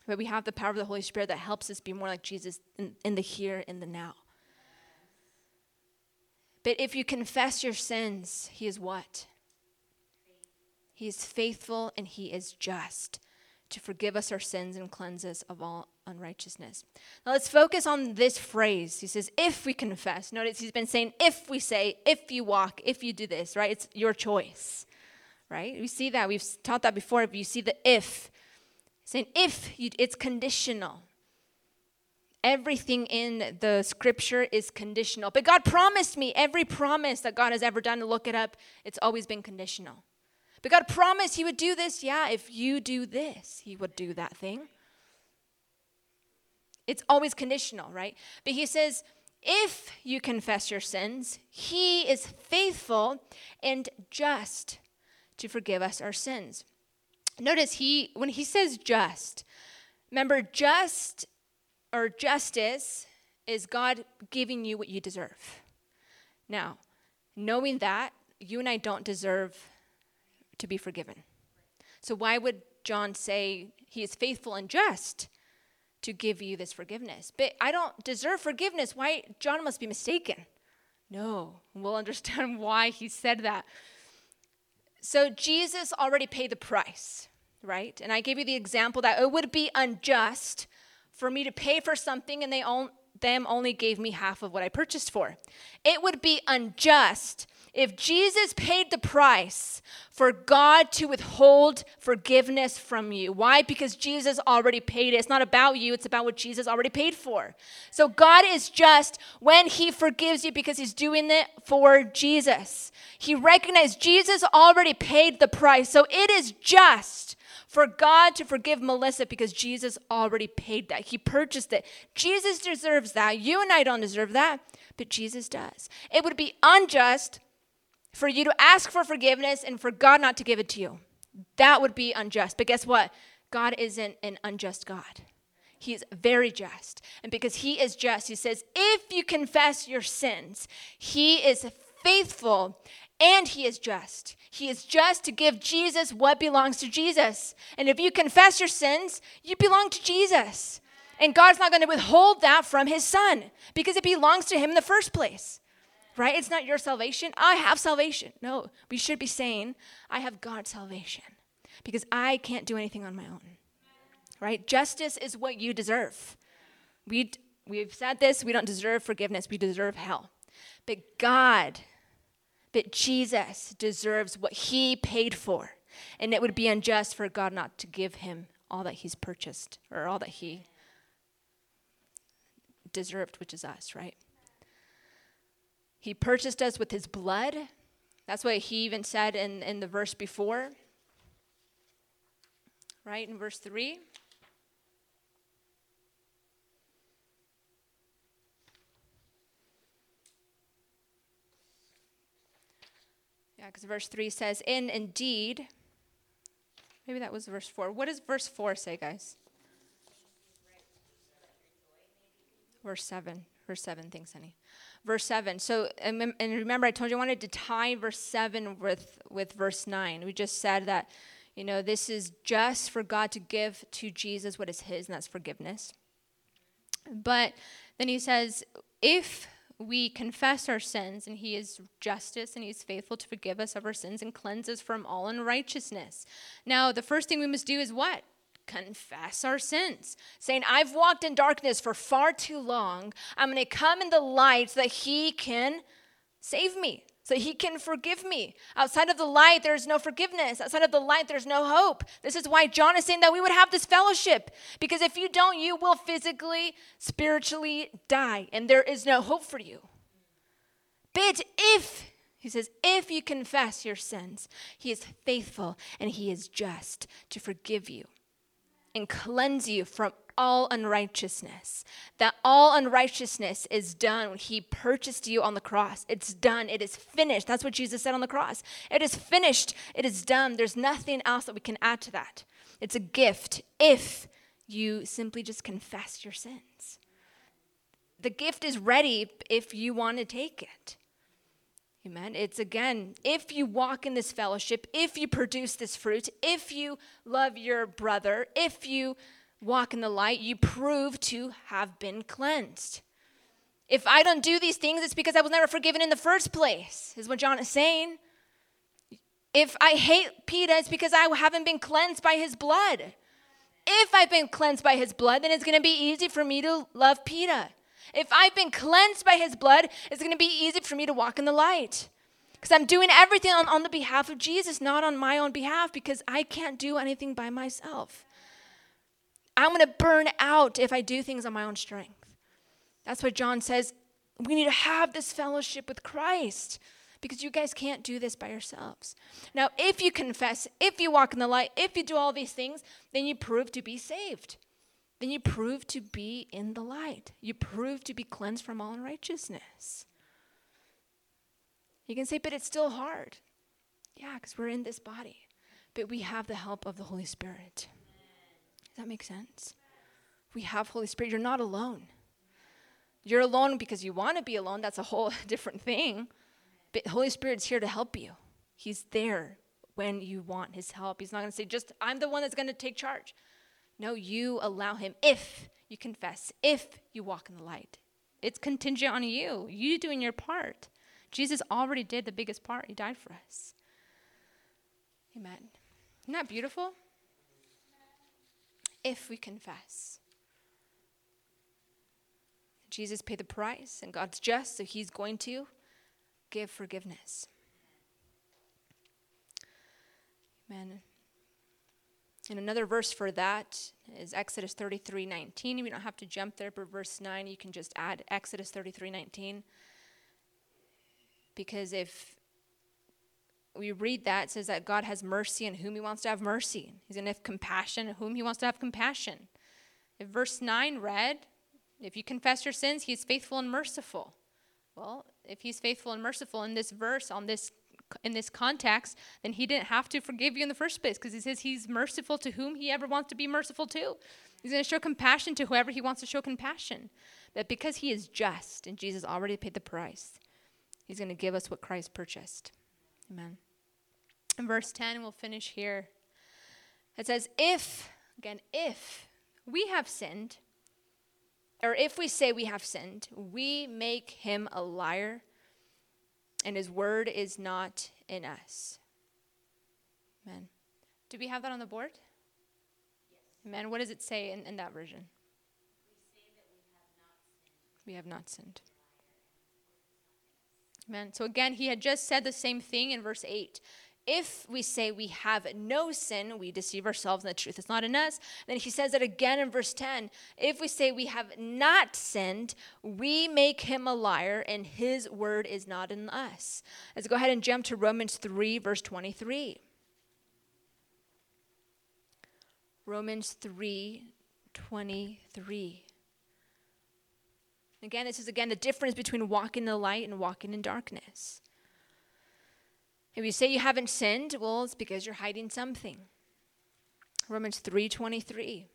But we have the power of the Holy Spirit that helps us be more like Jesus in, in the here and the now. But if you confess your sins, he is what? He is faithful and he is just to forgive us our sins and cleanse us of all unrighteousness. Now let's focus on this phrase. He says, if we confess. Notice he's been saying, if we say, if you walk, if you do this, right? It's your choice, right? We see that. We've taught that before. If you see the if, saying if, you, it's conditional. Everything in the scripture is conditional. But God promised me every promise that God has ever done to look it up, it's always been conditional. But God promised He would do this. Yeah, if you do this, He would do that thing. It's always conditional, right? But He says, if you confess your sins, He is faithful and just to forgive us our sins. Notice He, when He says just, remember, just or justice is God giving you what you deserve. Now, knowing that, you and I don't deserve to be forgiven. So, why would John say he is faithful and just to give you this forgiveness? But I don't deserve forgiveness. Why? John must be mistaken. No, we'll understand why he said that. So, Jesus already paid the price, right? And I gave you the example that it would be unjust for me to pay for something and they all them only gave me half of what I purchased for. It would be unjust if Jesus paid the price for God to withhold forgiveness from you. Why? Because Jesus already paid it. It's not about you, it's about what Jesus already paid for. So God is just when He forgives you because He's doing it for Jesus. He recognized Jesus already paid the price. So it is just for God to forgive Melissa because Jesus already paid that. He purchased it. Jesus deserves that. You and I don't deserve that, but Jesus does. It would be unjust for you to ask for forgiveness and for God not to give it to you. That would be unjust. But guess what? God isn't an unjust God. He is very just. And because He is just, He says, if you confess your sins, He is faithful and He is just. He is just to give Jesus what belongs to Jesus. And if you confess your sins, you belong to Jesus. And God's not going to withhold that from His Son because it belongs to Him in the first place right? It's not your salvation. I have salvation. No, we should be saying, I have God's salvation because I can't do anything on my own, right? Justice is what you deserve. We, we've said this, we don't deserve forgiveness, we deserve hell. But God, but Jesus deserves what he paid for. And it would be unjust for God not to give him all that he's purchased or all that he deserved, which is us, right? He purchased us with his blood. That's what he even said in, in the verse before. Right, in verse 3. Yeah, because verse 3 says, In indeed, maybe that was verse 4. What does verse 4 say, guys? Verse 7. Verse 7, thanks, honey verse 7. So, and remember, I told you I wanted to tie verse 7 with, with verse 9. We just said that, you know, this is just for God to give to Jesus what is his, and that's forgiveness. But then he says, if we confess our sins, and he is justice and he's faithful to forgive us of our sins and cleanse us from all unrighteousness. Now, the first thing we must do is what? confess our sins, saying, I've walked in darkness for far too long. I'm going to come in the light so that He can save me, so He can forgive me. Outside of the light, there's no forgiveness. Outside of the light, there's no hope. This is why John is saying that we would have this fellowship, because if you don't, you will physically, spiritually die, and there is no hope for you. But if he says, if you confess your sins, he is faithful and he is just to forgive you and cleanse you from all unrighteousness. That all unrighteousness is done He purchased you on the cross. It's done. It is finished. That's what Jesus said on the cross. It is finished. It is done. There's nothing else that we can add to that. It's a gift if you simply just confess your sins. The gift is ready if you want to take it. Amen. It's again, if you walk in this fellowship, if you produce this fruit, if you love your brother, if you walk in the light, you prove to have been cleansed. If I don't do these things, it's because I was never forgiven in the first place, is what John is saying. If I hate Peter, it's because I haven't been cleansed by his blood. If I've been cleansed by his blood, then it's going to be easy for me to love Peter. If I've been cleansed by his blood, it's going to be easy for me to walk in the light. Because I'm doing everything on, on the behalf of Jesus, not on my own behalf, because I can't do anything by myself. I'm going to burn out if I do things on my own strength. That's what John says. We need to have this fellowship with Christ because you guys can't do this by yourselves. Now, if you confess, if you walk in the light, if you do all these things, then you prove to be saved then you prove to be in the light. You prove to be cleansed from all unrighteousness. You can say, but it's still hard. Yeah, because we're in this body. But we have the help of the Holy Spirit. Does that make sense? We have Holy Spirit. You're not alone. You're alone because you want to be alone. That's a whole different thing. But Holy Spirit's here to help you. He's there when you want his help. He's not going to say, just, I'm the one that's going to take charge. No, you allow him if you confess, if you walk in the light. It's contingent on you, you doing your part. Jesus already did the biggest part, he died for us. Amen. Isn't that beautiful? If we confess. Jesus paid the price, and God's just, so he's going to give forgiveness. Amen. And another verse for that is Exodus 33 19. We don't have to jump there, but verse 9, you can just add Exodus 33 19. Because if we read that, it says that God has mercy on whom he wants to have mercy. He's going to have compassion on whom he wants to have compassion. If verse 9 read, if you confess your sins, he is faithful and merciful. Well, if he's faithful and merciful in this verse, on this in this context, then he didn't have to forgive you in the first place because he says he's merciful to whom he ever wants to be merciful to. He's going to show compassion to whoever he wants to show compassion. But because he is just and Jesus already paid the price, he's going to give us what Christ purchased. Amen. In verse 10, we'll finish here. It says, If, again, if we have sinned, or if we say we have sinned, we make him a liar, and his word is not in us. Amen. Do we have that on the board? Yes. Amen. What does it say in, in that version? We, we have not sinned. Amen. So again, he had just said the same thing in verse 8. If we say we have no sin, we deceive ourselves and the truth is not in us. Then he says it again in verse 10. If we say we have not sinned, we make him a liar and his word is not in us. Let's go ahead and jump to Romans 3, verse 23. Romans 3, 23. Again, this is again the difference between walking in the light and walking in darkness. If you say you haven't sinned, well, it's because you're hiding something. Romans 3:23.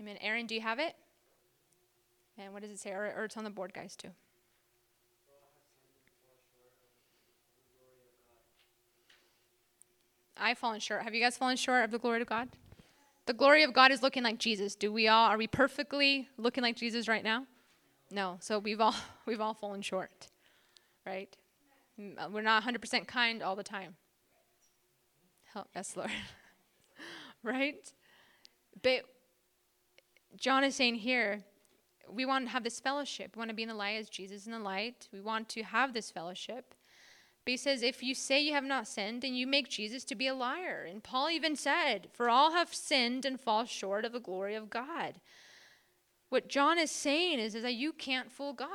Amen. Aaron, do you have it? And what does it say? Or, or it's on the board, guys, too. I've fallen short. Have you guys fallen short of the glory of God? The glory of God is looking like Jesus. Do we all, are we perfectly looking like Jesus right now? No. So we've all, we've all fallen short, right? Uh, we're not 100% kind all the time. Help, us, Lord. right? But John is saying here, we want to have this fellowship. We want to be in the light as Jesus in the light. We want to have this fellowship. But he says, if you say you have not sinned, then you make Jesus to be a liar. And Paul even said, For all have sinned and fall short of the glory of God. What John is saying is, is that you can't fool God.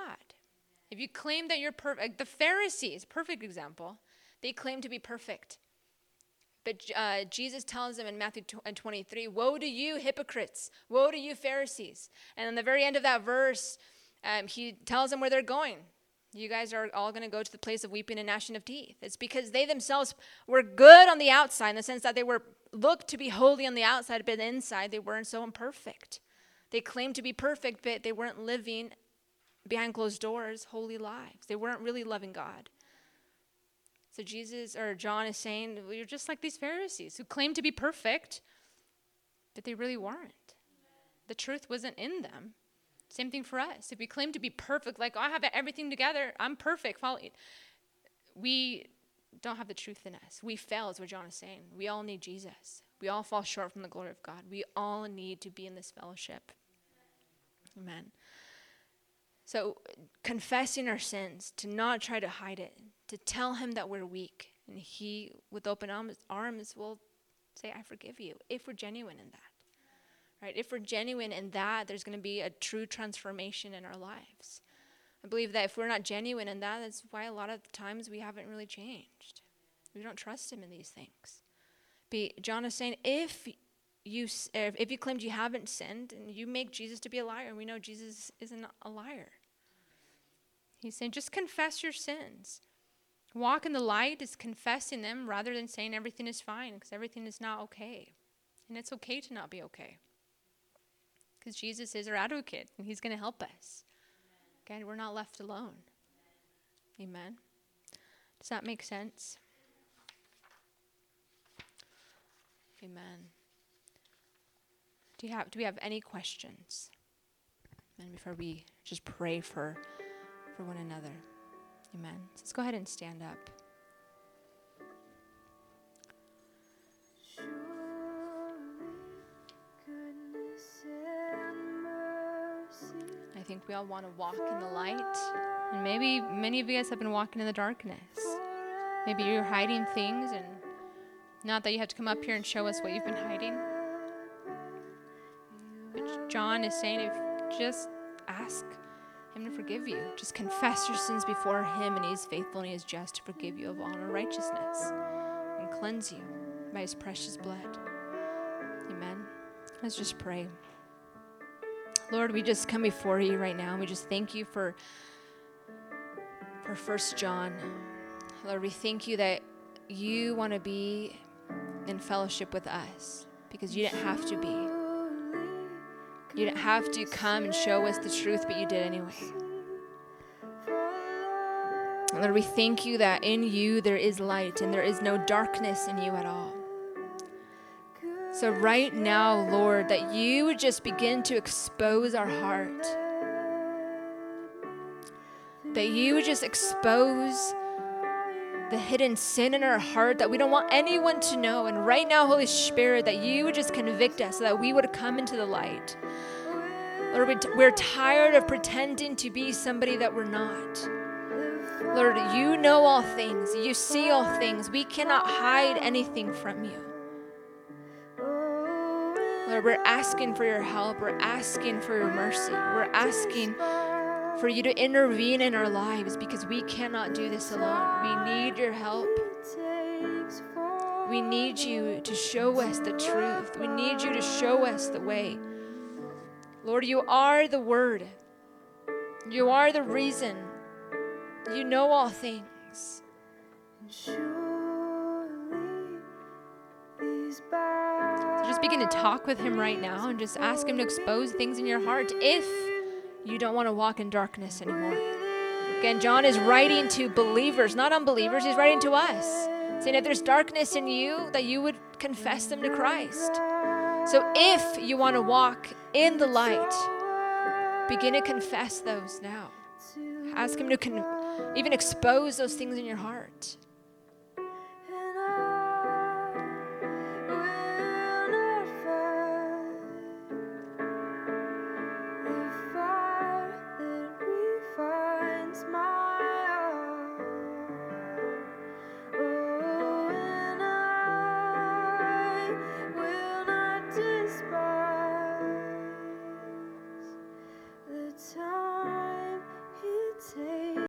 If you claim that you're perfect, the Pharisees, perfect example, they claim to be perfect. But uh, Jesus tells them in Matthew 23, Woe to you, hypocrites! Woe to you, Pharisees! And on the very end of that verse, um, he tells them where they're going. You guys are all going to go to the place of weeping and gnashing of teeth. It's because they themselves were good on the outside in the sense that they were looked to be holy on the outside, but inside they weren't so imperfect. They claimed to be perfect, but they weren't living behind closed doors holy lives. They weren't really loving God. So Jesus or John is saying, well, You're just like these Pharisees who claim to be perfect, but they really weren't. The truth wasn't in them. Same thing for us. If we claim to be perfect, like, oh, I have everything together, I'm perfect, follow it. we don't have the truth in us. We fail, is what John is saying. We all need Jesus. We all fall short from the glory of God. We all need to be in this fellowship. Amen. So, confessing our sins, to not try to hide it, to tell Him that we're weak. And He, with open arms, will say, I forgive you, if we're genuine in that. Right? If we're genuine in that, there's going to be a true transformation in our lives. I believe that if we're not genuine in that, that's why a lot of times we haven't really changed. We don't trust Him in these things. John is saying, if you if you claimed you haven't sinned and you make Jesus to be a liar, we know Jesus isn't a liar. He's saying, just confess your sins. Walk in the light is confessing them rather than saying everything is fine because everything is not okay. And it's okay to not be okay. Because Jesus is our advocate and he's going to help us. Okay, we're not left alone. Amen. Does that make sense? Amen. Do you have do we have any questions? And before we just pray for for one another. Amen. So let's go ahead and stand up. Think we all want to walk in the light. And maybe many of you guys have been walking in the darkness. Maybe you're hiding things, and not that you have to come up here and show us what you've been hiding. But John is saying if just ask him to forgive you. Just confess your sins before him, and he is faithful and he is just to forgive you of all unrighteousness and cleanse you by his precious blood. Amen. Let's just pray. Lord, we just come before you right now. And we just thank you for for First John. Lord, we thank you that you want to be in fellowship with us because you didn't have to be. You didn't have to come and show us the truth, but you did anyway. Lord, we thank you that in you there is light and there is no darkness in you at all. So, right now, Lord, that you would just begin to expose our heart. That you would just expose the hidden sin in our heart that we don't want anyone to know. And right now, Holy Spirit, that you would just convict us so that we would come into the light. Lord, we're tired of pretending to be somebody that we're not. Lord, you know all things, you see all things. We cannot hide anything from you. Lord, we're asking for your help. We're asking for your mercy. We're asking for you to intervene in our lives because we cannot do this alone. We need your help. We need you to show us the truth. We need you to show us the way. Lord, you are the Word. You are the reason. You know all things. So just begin to talk with Him right now and just ask Him to expose things in your heart if you don't want to walk in darkness anymore. Again, John is writing to believers, not unbelievers. He's writing to us, saying if there's darkness in you, that you would confess them to Christ. So if you want to walk in the light, begin to confess those now. Ask Him to con- even expose those things in your heart.